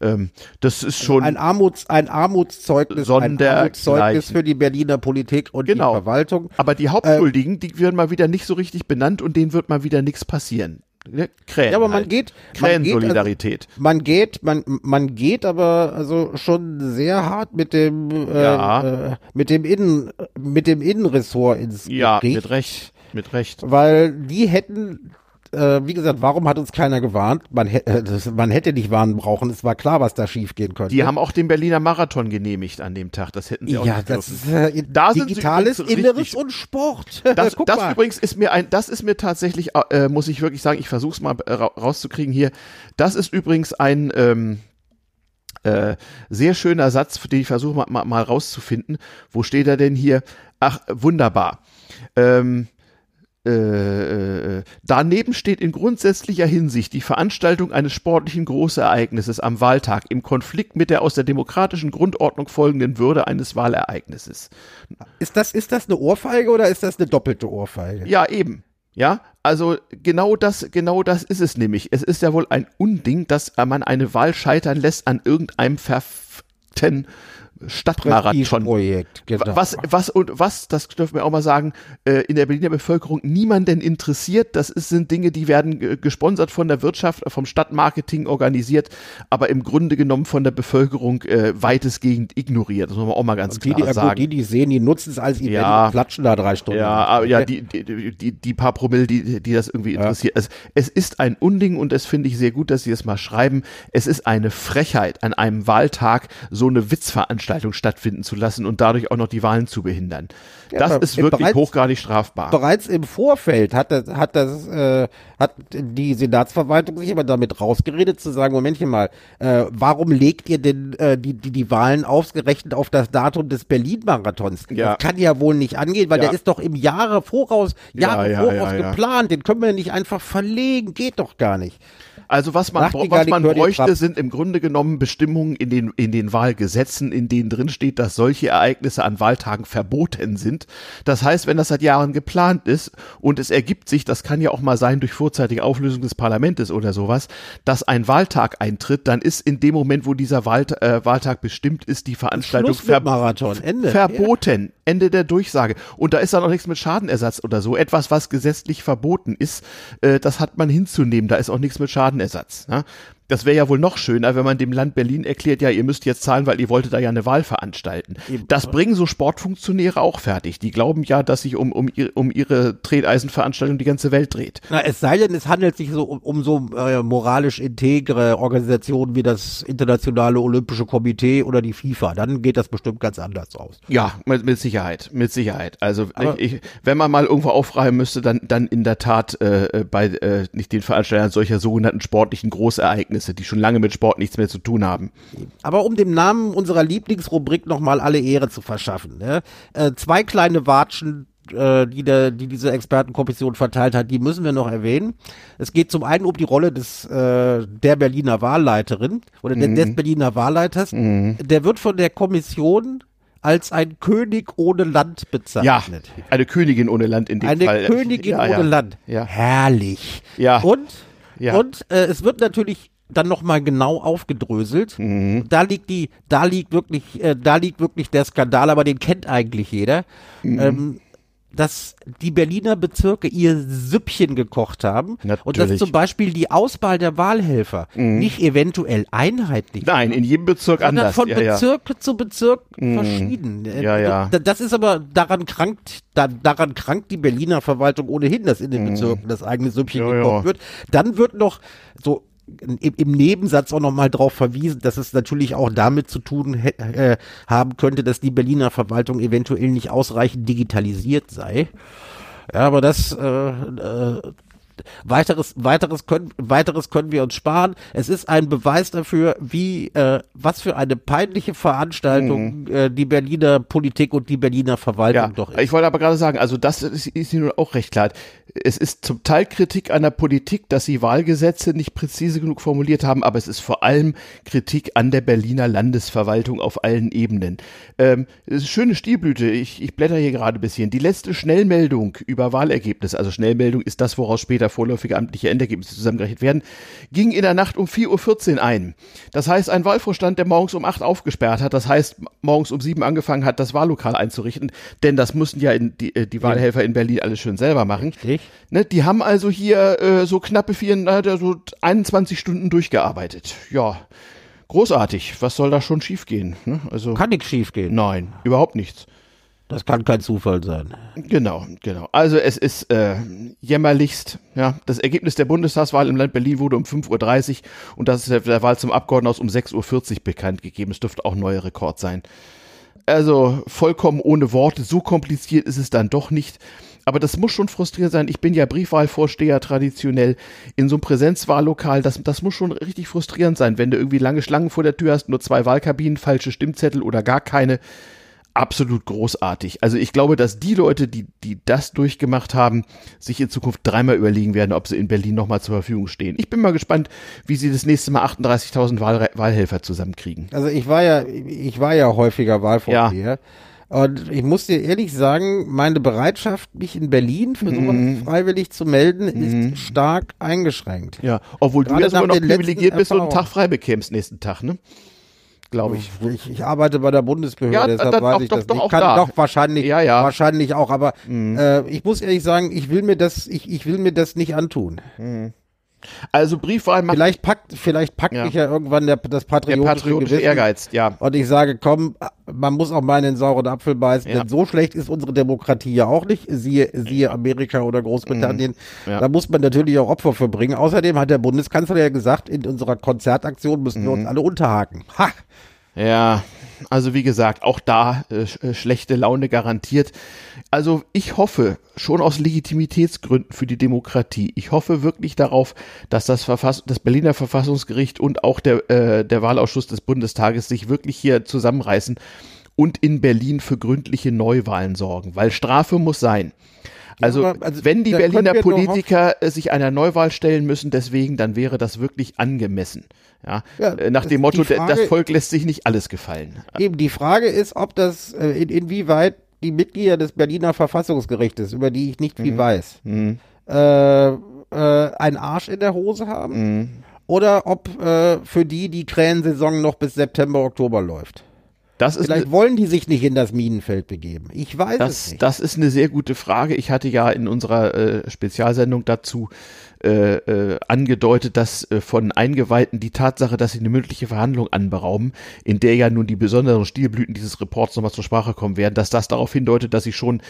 Ähm, das ist schon Ein, Armuts, ein Armutszeugnis, ein. Armutszeugnis für die Berliner Politik und Genau. die Verwaltung. Aber die Hauptschuldigen, die werden mal wieder nicht so richtig benannt und denen wird mal wieder nichts passieren. Ne? Krähen Ja, aber man halt. geht, man geht, also, Krähensolidarität. man geht, man, man geht aber also schon sehr hart mit dem, äh, Ja. äh, mit dem Innen, mit dem Innenressort ins ja, Gericht, mit Recht, mit Recht. weil die hätten, äh, wie gesagt, warum hat uns keiner gewarnt? Man, äh, das, man hätte nicht warnen brauchen. Es war klar, was da schiefgehen könnte. Die haben auch den Berliner Marathon genehmürft an dem Tag. Das hätten sie auch ja, nicht das dürfen. ist äh, Da digitales Inneres richtig- und Sport. Das, das übrigens ist mir ein, das ist mir tatsächlich, äh, muss ich wirklich sagen, ich versuche es mal äh, ra- rauszukriegen hier. Das ist übrigens ein ähm, äh, sehr schöner Satz, den ich versuche mal, mal, mal rauszufinden. Wo steht er denn hier? Ach, wunderbar. Ähm, äh, äh, daneben steht in grundsätzlicher Hinsicht die Veranstaltung eines sportlichen Großereignisses am Wahltag im Konflikt mit der aus der demokratischen Grundordnung folgenden Würde eines Wahlereignisses. Ist das, ist das eine Ohrfeige oder ist das eine doppelte Ohrfeige? Ja, eben. Ja, also genau das, genau das ist es nämlich. Es ist ja wohl ein Unding, dass man eine Wahl scheitern lässt an irgendeinem verften Stadtmarathon. Projekt, genau. Was, was und was, das dürfen wir auch mal sagen, äh, in der Berliner Bevölkerung niemanden interessiert. Das ist, sind Dinge, die werden ge- gesponsert von der Wirtschaft, vom Stadtmarketing organisiert, aber im Grunde genommen von der Bevölkerung äh, weitestgehend ignoriert. Das muss man auch mal ganz die, klar die, sagen. die, die sehen, die nutzen es als Event Ja. und klatschen da drei Stunden. Ja, aber ja, die, die, die, die paar Promille, die, die das irgendwie interessiert. Es, es ist ein Unding und das finde ich sehr gut, dass Sie es mal schreiben. Es ist eine Frechheit, an einem Wahltag so eine Witzveranstaltung Veranstaltung stattfinden zu lassen und dadurch auch noch die Wahlen zu behindern. Ja, das ist wirklich bereits- hochgradig strafbar. Bereits im Vorfeld hat das, hat das, äh, hat die Senatsverwaltung sich aber damit rausgeredet zu sagen, Momentchen mal, äh, warum legt ihr denn äh, die, die, die Wahlen ausgerechnet auf das Datum des Berlin-Marathons? Ja. Das kann ja wohl nicht angehen, weil Ja. der ist doch im Jahre voraus, Ja, Jahre ja, voraus geplant. Den können wir nicht einfach verlegen, geht doch gar nicht. Also was man, was man bräuchte, sind im Grunde genommen Bestimmungen in den, in den Wahlgesetzen, in denen drin steht, dass solche Ereignisse an Wahltagen verboten sind. Das heißt, wenn das seit Jahren geplant ist und es ergibt sich, das kann ja auch mal sein durch vorzeitige Auflösung des Parlaments oder sowas, dass ein Wahltag eintritt, dann ist in dem Moment, wo dieser Wahl, äh, Wahltag bestimmt ist, die Veranstaltung verboten. Marathon, Ende. Verboten. Ende der Durchsage. Und da ist dann auch nichts mit Schadenersatz oder so. Etwas, was gesetzlich verboten ist, äh, das hat man hinzunehmen. Da ist auch nichts mit Schadenersatz. Ne? Das wäre ja wohl noch schöner, wenn man dem Land Berlin erklärt, ja, ihr müsst jetzt zahlen, weil ihr wolltet da ja eine Wahl veranstalten. Das bringen so Sportfunktionäre auch fertig. Die glauben ja, dass sich um, um, um ihre Treteisenveranstaltung die ganze Welt dreht. Na, es sei denn, es handelt sich so um, um so äh, moralisch integre Organisationen wie das Internationale Olympische Komitee oder die FIFA. Dann geht das bestimmt ganz anders aus. Ja, mit, mit Sicherheit, mit Sicherheit. Also ich, ich, wenn man mal irgendwo aufreihen müsste, dann dann in der Tat äh, äh, bei äh, nicht den Veranstaltern solcher sogenannten sportlichen Großereignisse, die schon lange mit Sport nichts mehr zu tun haben. Aber um dem Namen unserer Lieblingsrubrik nochmal alle Ehre zu verschaffen. Ne? Äh, zwei kleine Watschen, äh, die, der, die diese Expertenkommission verteilt hat, die müssen wir noch erwähnen. Es geht zum einen um die Rolle des äh, der Berliner Wahlleiterin oder Mhm. de- des Berliner Wahlleiters. Der wird von der Kommission als ein König ohne Land Ja, bezeichnet. eine Königin ohne Land in dem Eine Fall. Königin ja, ohne ja. Land. Ja. Herrlich. Ja. Und, Ja. und äh, es wird natürlich dann nochmal genau aufgedröselt. Mhm. Da liegt die, da liegt wirklich, äh, da liegt wirklich der Skandal, aber den kennt eigentlich jeder. Mhm. Ähm, dass die Berliner Bezirke ihr Süppchen gekocht haben und dass Natürlich. Mhm. zum Beispiel die Auswahl der Wahlhelfer nicht eventuell einheitlich Nein, in jedem Bezirk anders. von ja, ja. Bezirk zu Bezirk verschieden. Äh, Ja, ja. Das ist aber daran krankt, da, daran krankt die Berliner Verwaltung ohnehin, dass in den Bezirken das eigene Süppchen Mhm. Ja, gekocht ja. wird. Dann wird noch so im, Nebensatz auch nochmal drauf verwiesen, dass es natürlich auch damit zu tun äh, haben könnte, dass die Berliner Verwaltung eventuell nicht ausreichend digitalisiert sei. Ja, aber das äh, äh, weiteres, weiteres können, weiteres können wir uns sparen. Es ist ein Beweis dafür, wie äh, was für eine peinliche Veranstaltung äh, die Berliner Politik und die Berliner Verwaltung Mhm. Ja, doch ist. ich wollte aber gerade sagen, also das ist, ist Ihnen auch recht klar. Es ist zum Teil Kritik an der Politik, dass sie Wahlgesetze nicht präzise genug formuliert haben, aber es ist vor allem Kritik an der Berliner Landesverwaltung auf allen Ebenen. Ähm, es ist schöne Stilblüte, ich, ich blätter hier gerade ein bisschen. Die letzte Schnellmeldung über Wahlergebnisse, also Schnellmeldung ist das, woraus später vorläufige amtliche Endergebnisse zusammengerechnet werden, ging in der Nacht um 4.14 Uhr ein. Das heißt, ein Wahlvorstand, der morgens um 8 aufgesperrt hat, das heißt, morgens um 7 angefangen hat, das Wahllokal einzurichten, denn das mussten ja die, äh, die Wahlhelfer in Berlin alles schön selber machen. Richtig. Ne, die haben also hier äh, so knappe vier, der so 21 Stunden durchgearbeitet. Ja, großartig. Was soll da schon schiefgehen? Ne? Also Kann nichts schiefgehen. nein, überhaupt nichts. Das kann kein Zufall sein. Genau, genau. Also es ist äh, jämmerlichst. Ja, das Ergebnis der Bundestagswahl im Land Berlin wurde um 5.30 Uhr und das ist der, Wahl zum Abgeordnetenhaus um 6.40 Uhr bekannt gegeben. Es dürfte auch ein neuer Rekord sein. Also vollkommen ohne Worte. So kompliziert ist es dann doch nicht. Aber das muss schon frustrierend sein. Ich bin ja Briefwahlvorsteher traditionell in so einem Präsenzwahllokal. Das, das muss schon richtig frustrierend sein, wenn du irgendwie lange Schlangen vor der Tür hast, nur zwei Wahlkabinen, falsche Stimmzettel oder gar keine absolut großartig. Also ich glaube, dass die Leute, die, die das durchgemacht haben, sich in Zukunft dreimal überlegen werden, ob sie in Berlin nochmal zur Verfügung stehen. Ich bin mal gespannt, wie sie das nächste Mal 38.000 Wahl Wahlhelfer zusammenkriegen. Also ich war ja, ich war ja häufiger Wahlvorsteher. Und ich muss dir ehrlich sagen, meine Bereitschaft, mich in Berlin für sowas Mhm. freiwillig zu melden, ist stark eingeschränkt. Ja, obwohl du Gerade ja sogar noch privilegiert bist und einen. Tag frei bekämst nächsten Tag, ne? Glaube ich. Ich, ich arbeite bei der Bundesbehörde, Ja, deshalb dann weiß auch- ich doch- das doch nicht. auch Kann da. doch wahrscheinlich, Ja, ja. wahrscheinlich auch, aber äh, ich muss ehrlich sagen, ich will mir das, ich, ich will mir das nicht antun. Also Briefwahl macht Vielleicht packt, vielleicht packt Ja. mich ja irgendwann der, das der patriotische, patriotische Gewissen. Ehrgeiz, ja. Und ich sage, komm, man muss auch mal in den sauren Apfel beißen, Ja. denn so schlecht ist unsere Demokratie ja auch nicht. Siehe, siehe Amerika oder Großbritannien. Mhm. Ja. Da muss man natürlich auch Opfer für bringen. Außerdem hat der Bundeskanzler ja gesagt, in unserer Konzertaktion müssen wir uns Mhm. alle unterhaken. Ha! Ja, Also wie gesagt, auch da äh, äh, schlechte Laune garantiert. Also ich hoffe schon aus Legitimitätsgründen für die Demokratie. Ich hoffe wirklich darauf, dass das, Verfass das Berliner Verfassungsgericht und auch der, äh, der Wahlausschuss des Bundestages sich wirklich hier zusammenreißen und in Berlin für gründliche Neuwahlen sorgen, weil Strafe muss sein. Also, ja, also wenn die Berliner Politiker sich einer Neuwahl stellen müssen, deswegen, dann wäre das wirklich angemessen. Ja, ja äh, nach dem Motto, Frage, das Volk lässt sich nicht alles gefallen. Eben, die Frage ist, ob das, äh, in, inwieweit die Mitglieder des Berliner Verfassungsgerichtes, über die ich nicht viel mhm. weiß, mhm. Äh, äh, einen Arsch in der Hose haben mhm. oder ob äh, für die die Krähensaison noch bis September, Oktober läuft. Das ist Vielleicht ne, wollen die sich nicht in das Minenfeld begeben. Ich weiß das, es nicht. Das ist eine sehr gute Frage. Ich hatte ja in unserer äh, Spezialsendung dazu äh, äh, angedeutet, dass äh, von Eingeweihten die Tatsache, dass sie eine mündliche Verhandlung anberaumen, in der ja nun die besonderen Stilblüten dieses Reports nochmal zur Sprache kommen werden, dass das darauf hindeutet, dass sie schon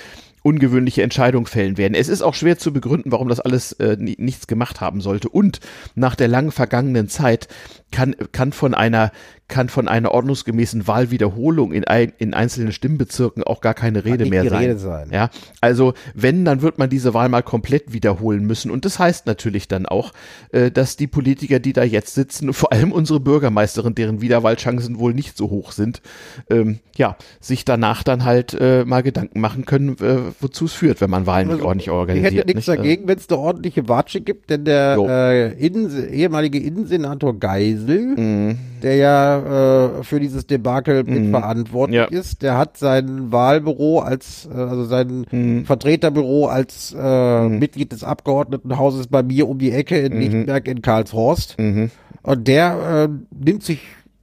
ungewöhnliche Entscheidungen fällen werden. Es ist auch schwer zu begründen, warum das alles äh, nichts gemacht haben sollte. Und nach der lang vergangenen Zeit kann, kann von einer kann von einer ordnungsgemäßen Wahlwiederholung in, ein, in einzelnen Stimmbezirken auch gar keine Rede mehr sein. Rede sein. Ja, also wenn, dann wird man diese Wahl mal komplett wiederholen müssen. Und das heißt natürlich dann auch, äh, dass die Politiker, die da jetzt sitzen, vor allem unsere Bürgermeisterin, deren Wiederwahlchancen wohl nicht so hoch sind, ähm, ja, sich danach dann halt äh, mal Gedanken machen können, äh, wozu es führt, wenn man Wahlen also, nicht ordentlich organisiert. Ich hätte nichts nicht? dagegen, wenn es eine ordentliche Watsche gibt, denn der äh, Innen, ehemalige Innensenator Geisel, mhm. der ja äh, für dieses Debakel mhm. mitverantwortlich ja. ist. Der hat sein Wahlbüro als, äh, also sein mhm. Vertreterbüro als äh, mhm. Mitglied des Abgeordnetenhauses bei mir um die Ecke in mhm. Lichtenberg in Karlshorst. Mhm. Und der äh, nimmt sich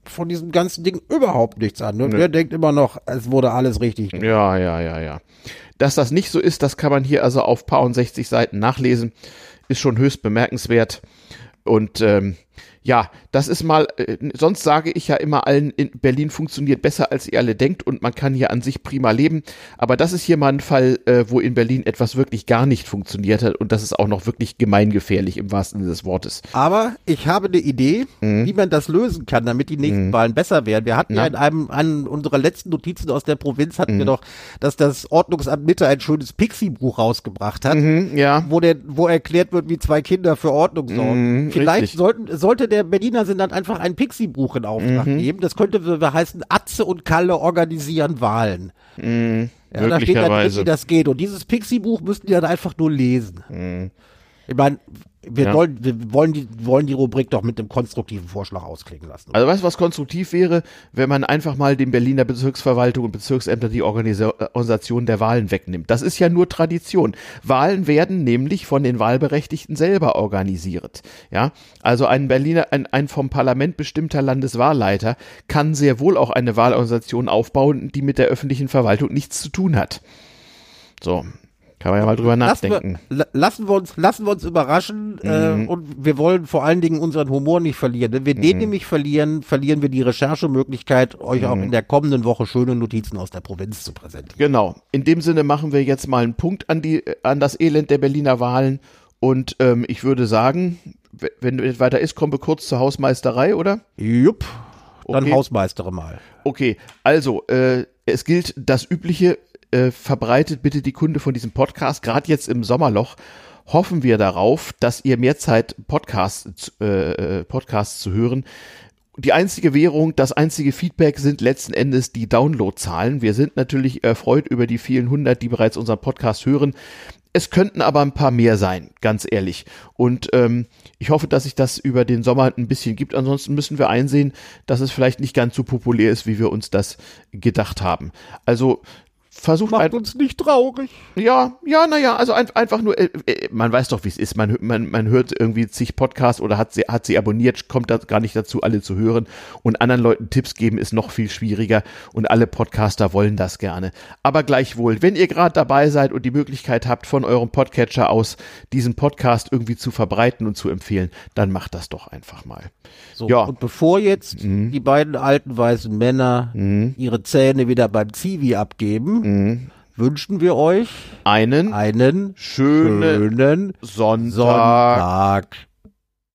von diesem ganzen Ding überhaupt nichts an. Und ne? der denkt immer noch, es wurde alles richtig. Ja, ja, ja, ja. Dass das nicht so ist, das kann man hier also auf paar und 60 Seiten nachlesen. Ist schon höchst bemerkenswert. Und ähm, ja, das ist mal, äh, sonst sage ich ja immer allen, in Berlin funktioniert besser, als ihr alle denkt und man kann hier an sich prima leben. Aber das ist hier mal ein Fall, äh, wo in Berlin etwas wirklich gar nicht funktioniert hat und das ist auch noch wirklich gemeingefährlich im wahrsten Sinne des Wortes. Aber ich habe eine Idee, mhm. wie man das lösen kann, damit die nächsten mhm. Wahlen besser werden. Wir hatten Na? ja in einem, an unserer letzten Notizen aus der Provinz hatten mhm. wir doch, dass das Ordnungsamt Mitte ein schönes Pixie-Buch rausgebracht hat, mhm, ja. wo der, wo erklärt wird, wie zwei Kinder für Ordnung sorgen. Mhm, Vielleicht sollten, sollte der der Berliner sind dann einfach ein Pixie-Buch in Auftrag mhm. geben. Das könnte heißen, Atze und Kalle organisieren Wahlen. Mhm. Ja, da steht dann, wie das geht. Und dieses Pixie-Buch müssten die dann einfach nur lesen. Mhm. Ich meine, wir, ja. wollen, wir wollen, die, wollen die Rubrik doch mit einem konstruktiven Vorschlag ausklingen lassen. Oder? Also weißt du, was konstruktiv wäre, wenn man einfach mal den Berliner Bezirksverwaltung und Bezirksämter die Organisation der Wahlen wegnimmt. Das ist ja nur Tradition. Wahlen werden nämlich von den Wahlberechtigten selber organisiert. Ja, also ein Berliner, ein, ein vom Parlament bestimmter Landeswahlleiter kann sehr wohl auch eine Wahlorganisation aufbauen, die mit der öffentlichen Verwaltung nichts zu tun hat. So, kann man ja mal drüber nachdenken. Lassen wir, lassen wir uns, lassen wir uns überraschen äh, mhm. äh, und wir wollen vor allen Dingen unseren Humor nicht verlieren. Wenn wir mhm. den nämlich verlieren, verlieren wir die Recherchemöglichkeit, euch mhm. auch in der kommenden Woche schöne Notizen aus der Provinz zu präsentieren. Genau. In dem Sinne machen wir jetzt mal einen Punkt an die, an das Elend der Berliner Wahlen und ähm, ich würde sagen, wenn es weiter ist, kommen wir kurz zur Hausmeisterei, oder? Jupp. Dann okay. Hausmeistere mal. Okay, also äh, es gilt das übliche, äh, verbreitet bitte die Kunde von diesem Podcast, gerade jetzt im Sommerloch. Hoffen wir darauf, dass ihr mehr Zeit Podcasts, äh, Podcasts zu hören. Die einzige Währung, das einzige Feedback sind letzten Endes die Downloadzahlen. Wir sind natürlich erfreut über die vielen hundert, die bereits unseren Podcast hören. Es könnten aber ein paar mehr sein, ganz ehrlich. Und ähm, ich hoffe, dass sich das über den Sommer ein bisschen gibt. Ansonsten müssen wir einsehen, dass es vielleicht nicht ganz so populär ist, wie wir uns das gedacht haben. Also versucht Macht uns nicht traurig. Ja, ja, naja, also ein, einfach nur, äh, äh man weiß doch, wie es ist. Man, man, man hört irgendwie zig Podcasts oder hat sie, hat sie abonniert, kommt da gar nicht dazu, alle zu hören. Und anderen Leuten Tipps geben ist noch viel schwieriger und alle Podcaster wollen das gerne. Aber gleichwohl, wenn ihr gerade dabei seid und die Möglichkeit habt, von eurem Podcatcher aus diesen Podcast irgendwie zu verbreiten und zu empfehlen, dann macht das doch einfach mal. So, ja. und bevor jetzt mhm. die beiden alten weißen Männer mhm. ihre Zähne wieder beim Zivi abgeben, mhm. wünschen wir euch einen, einen schönen, schönen Sonntag. Sonntag.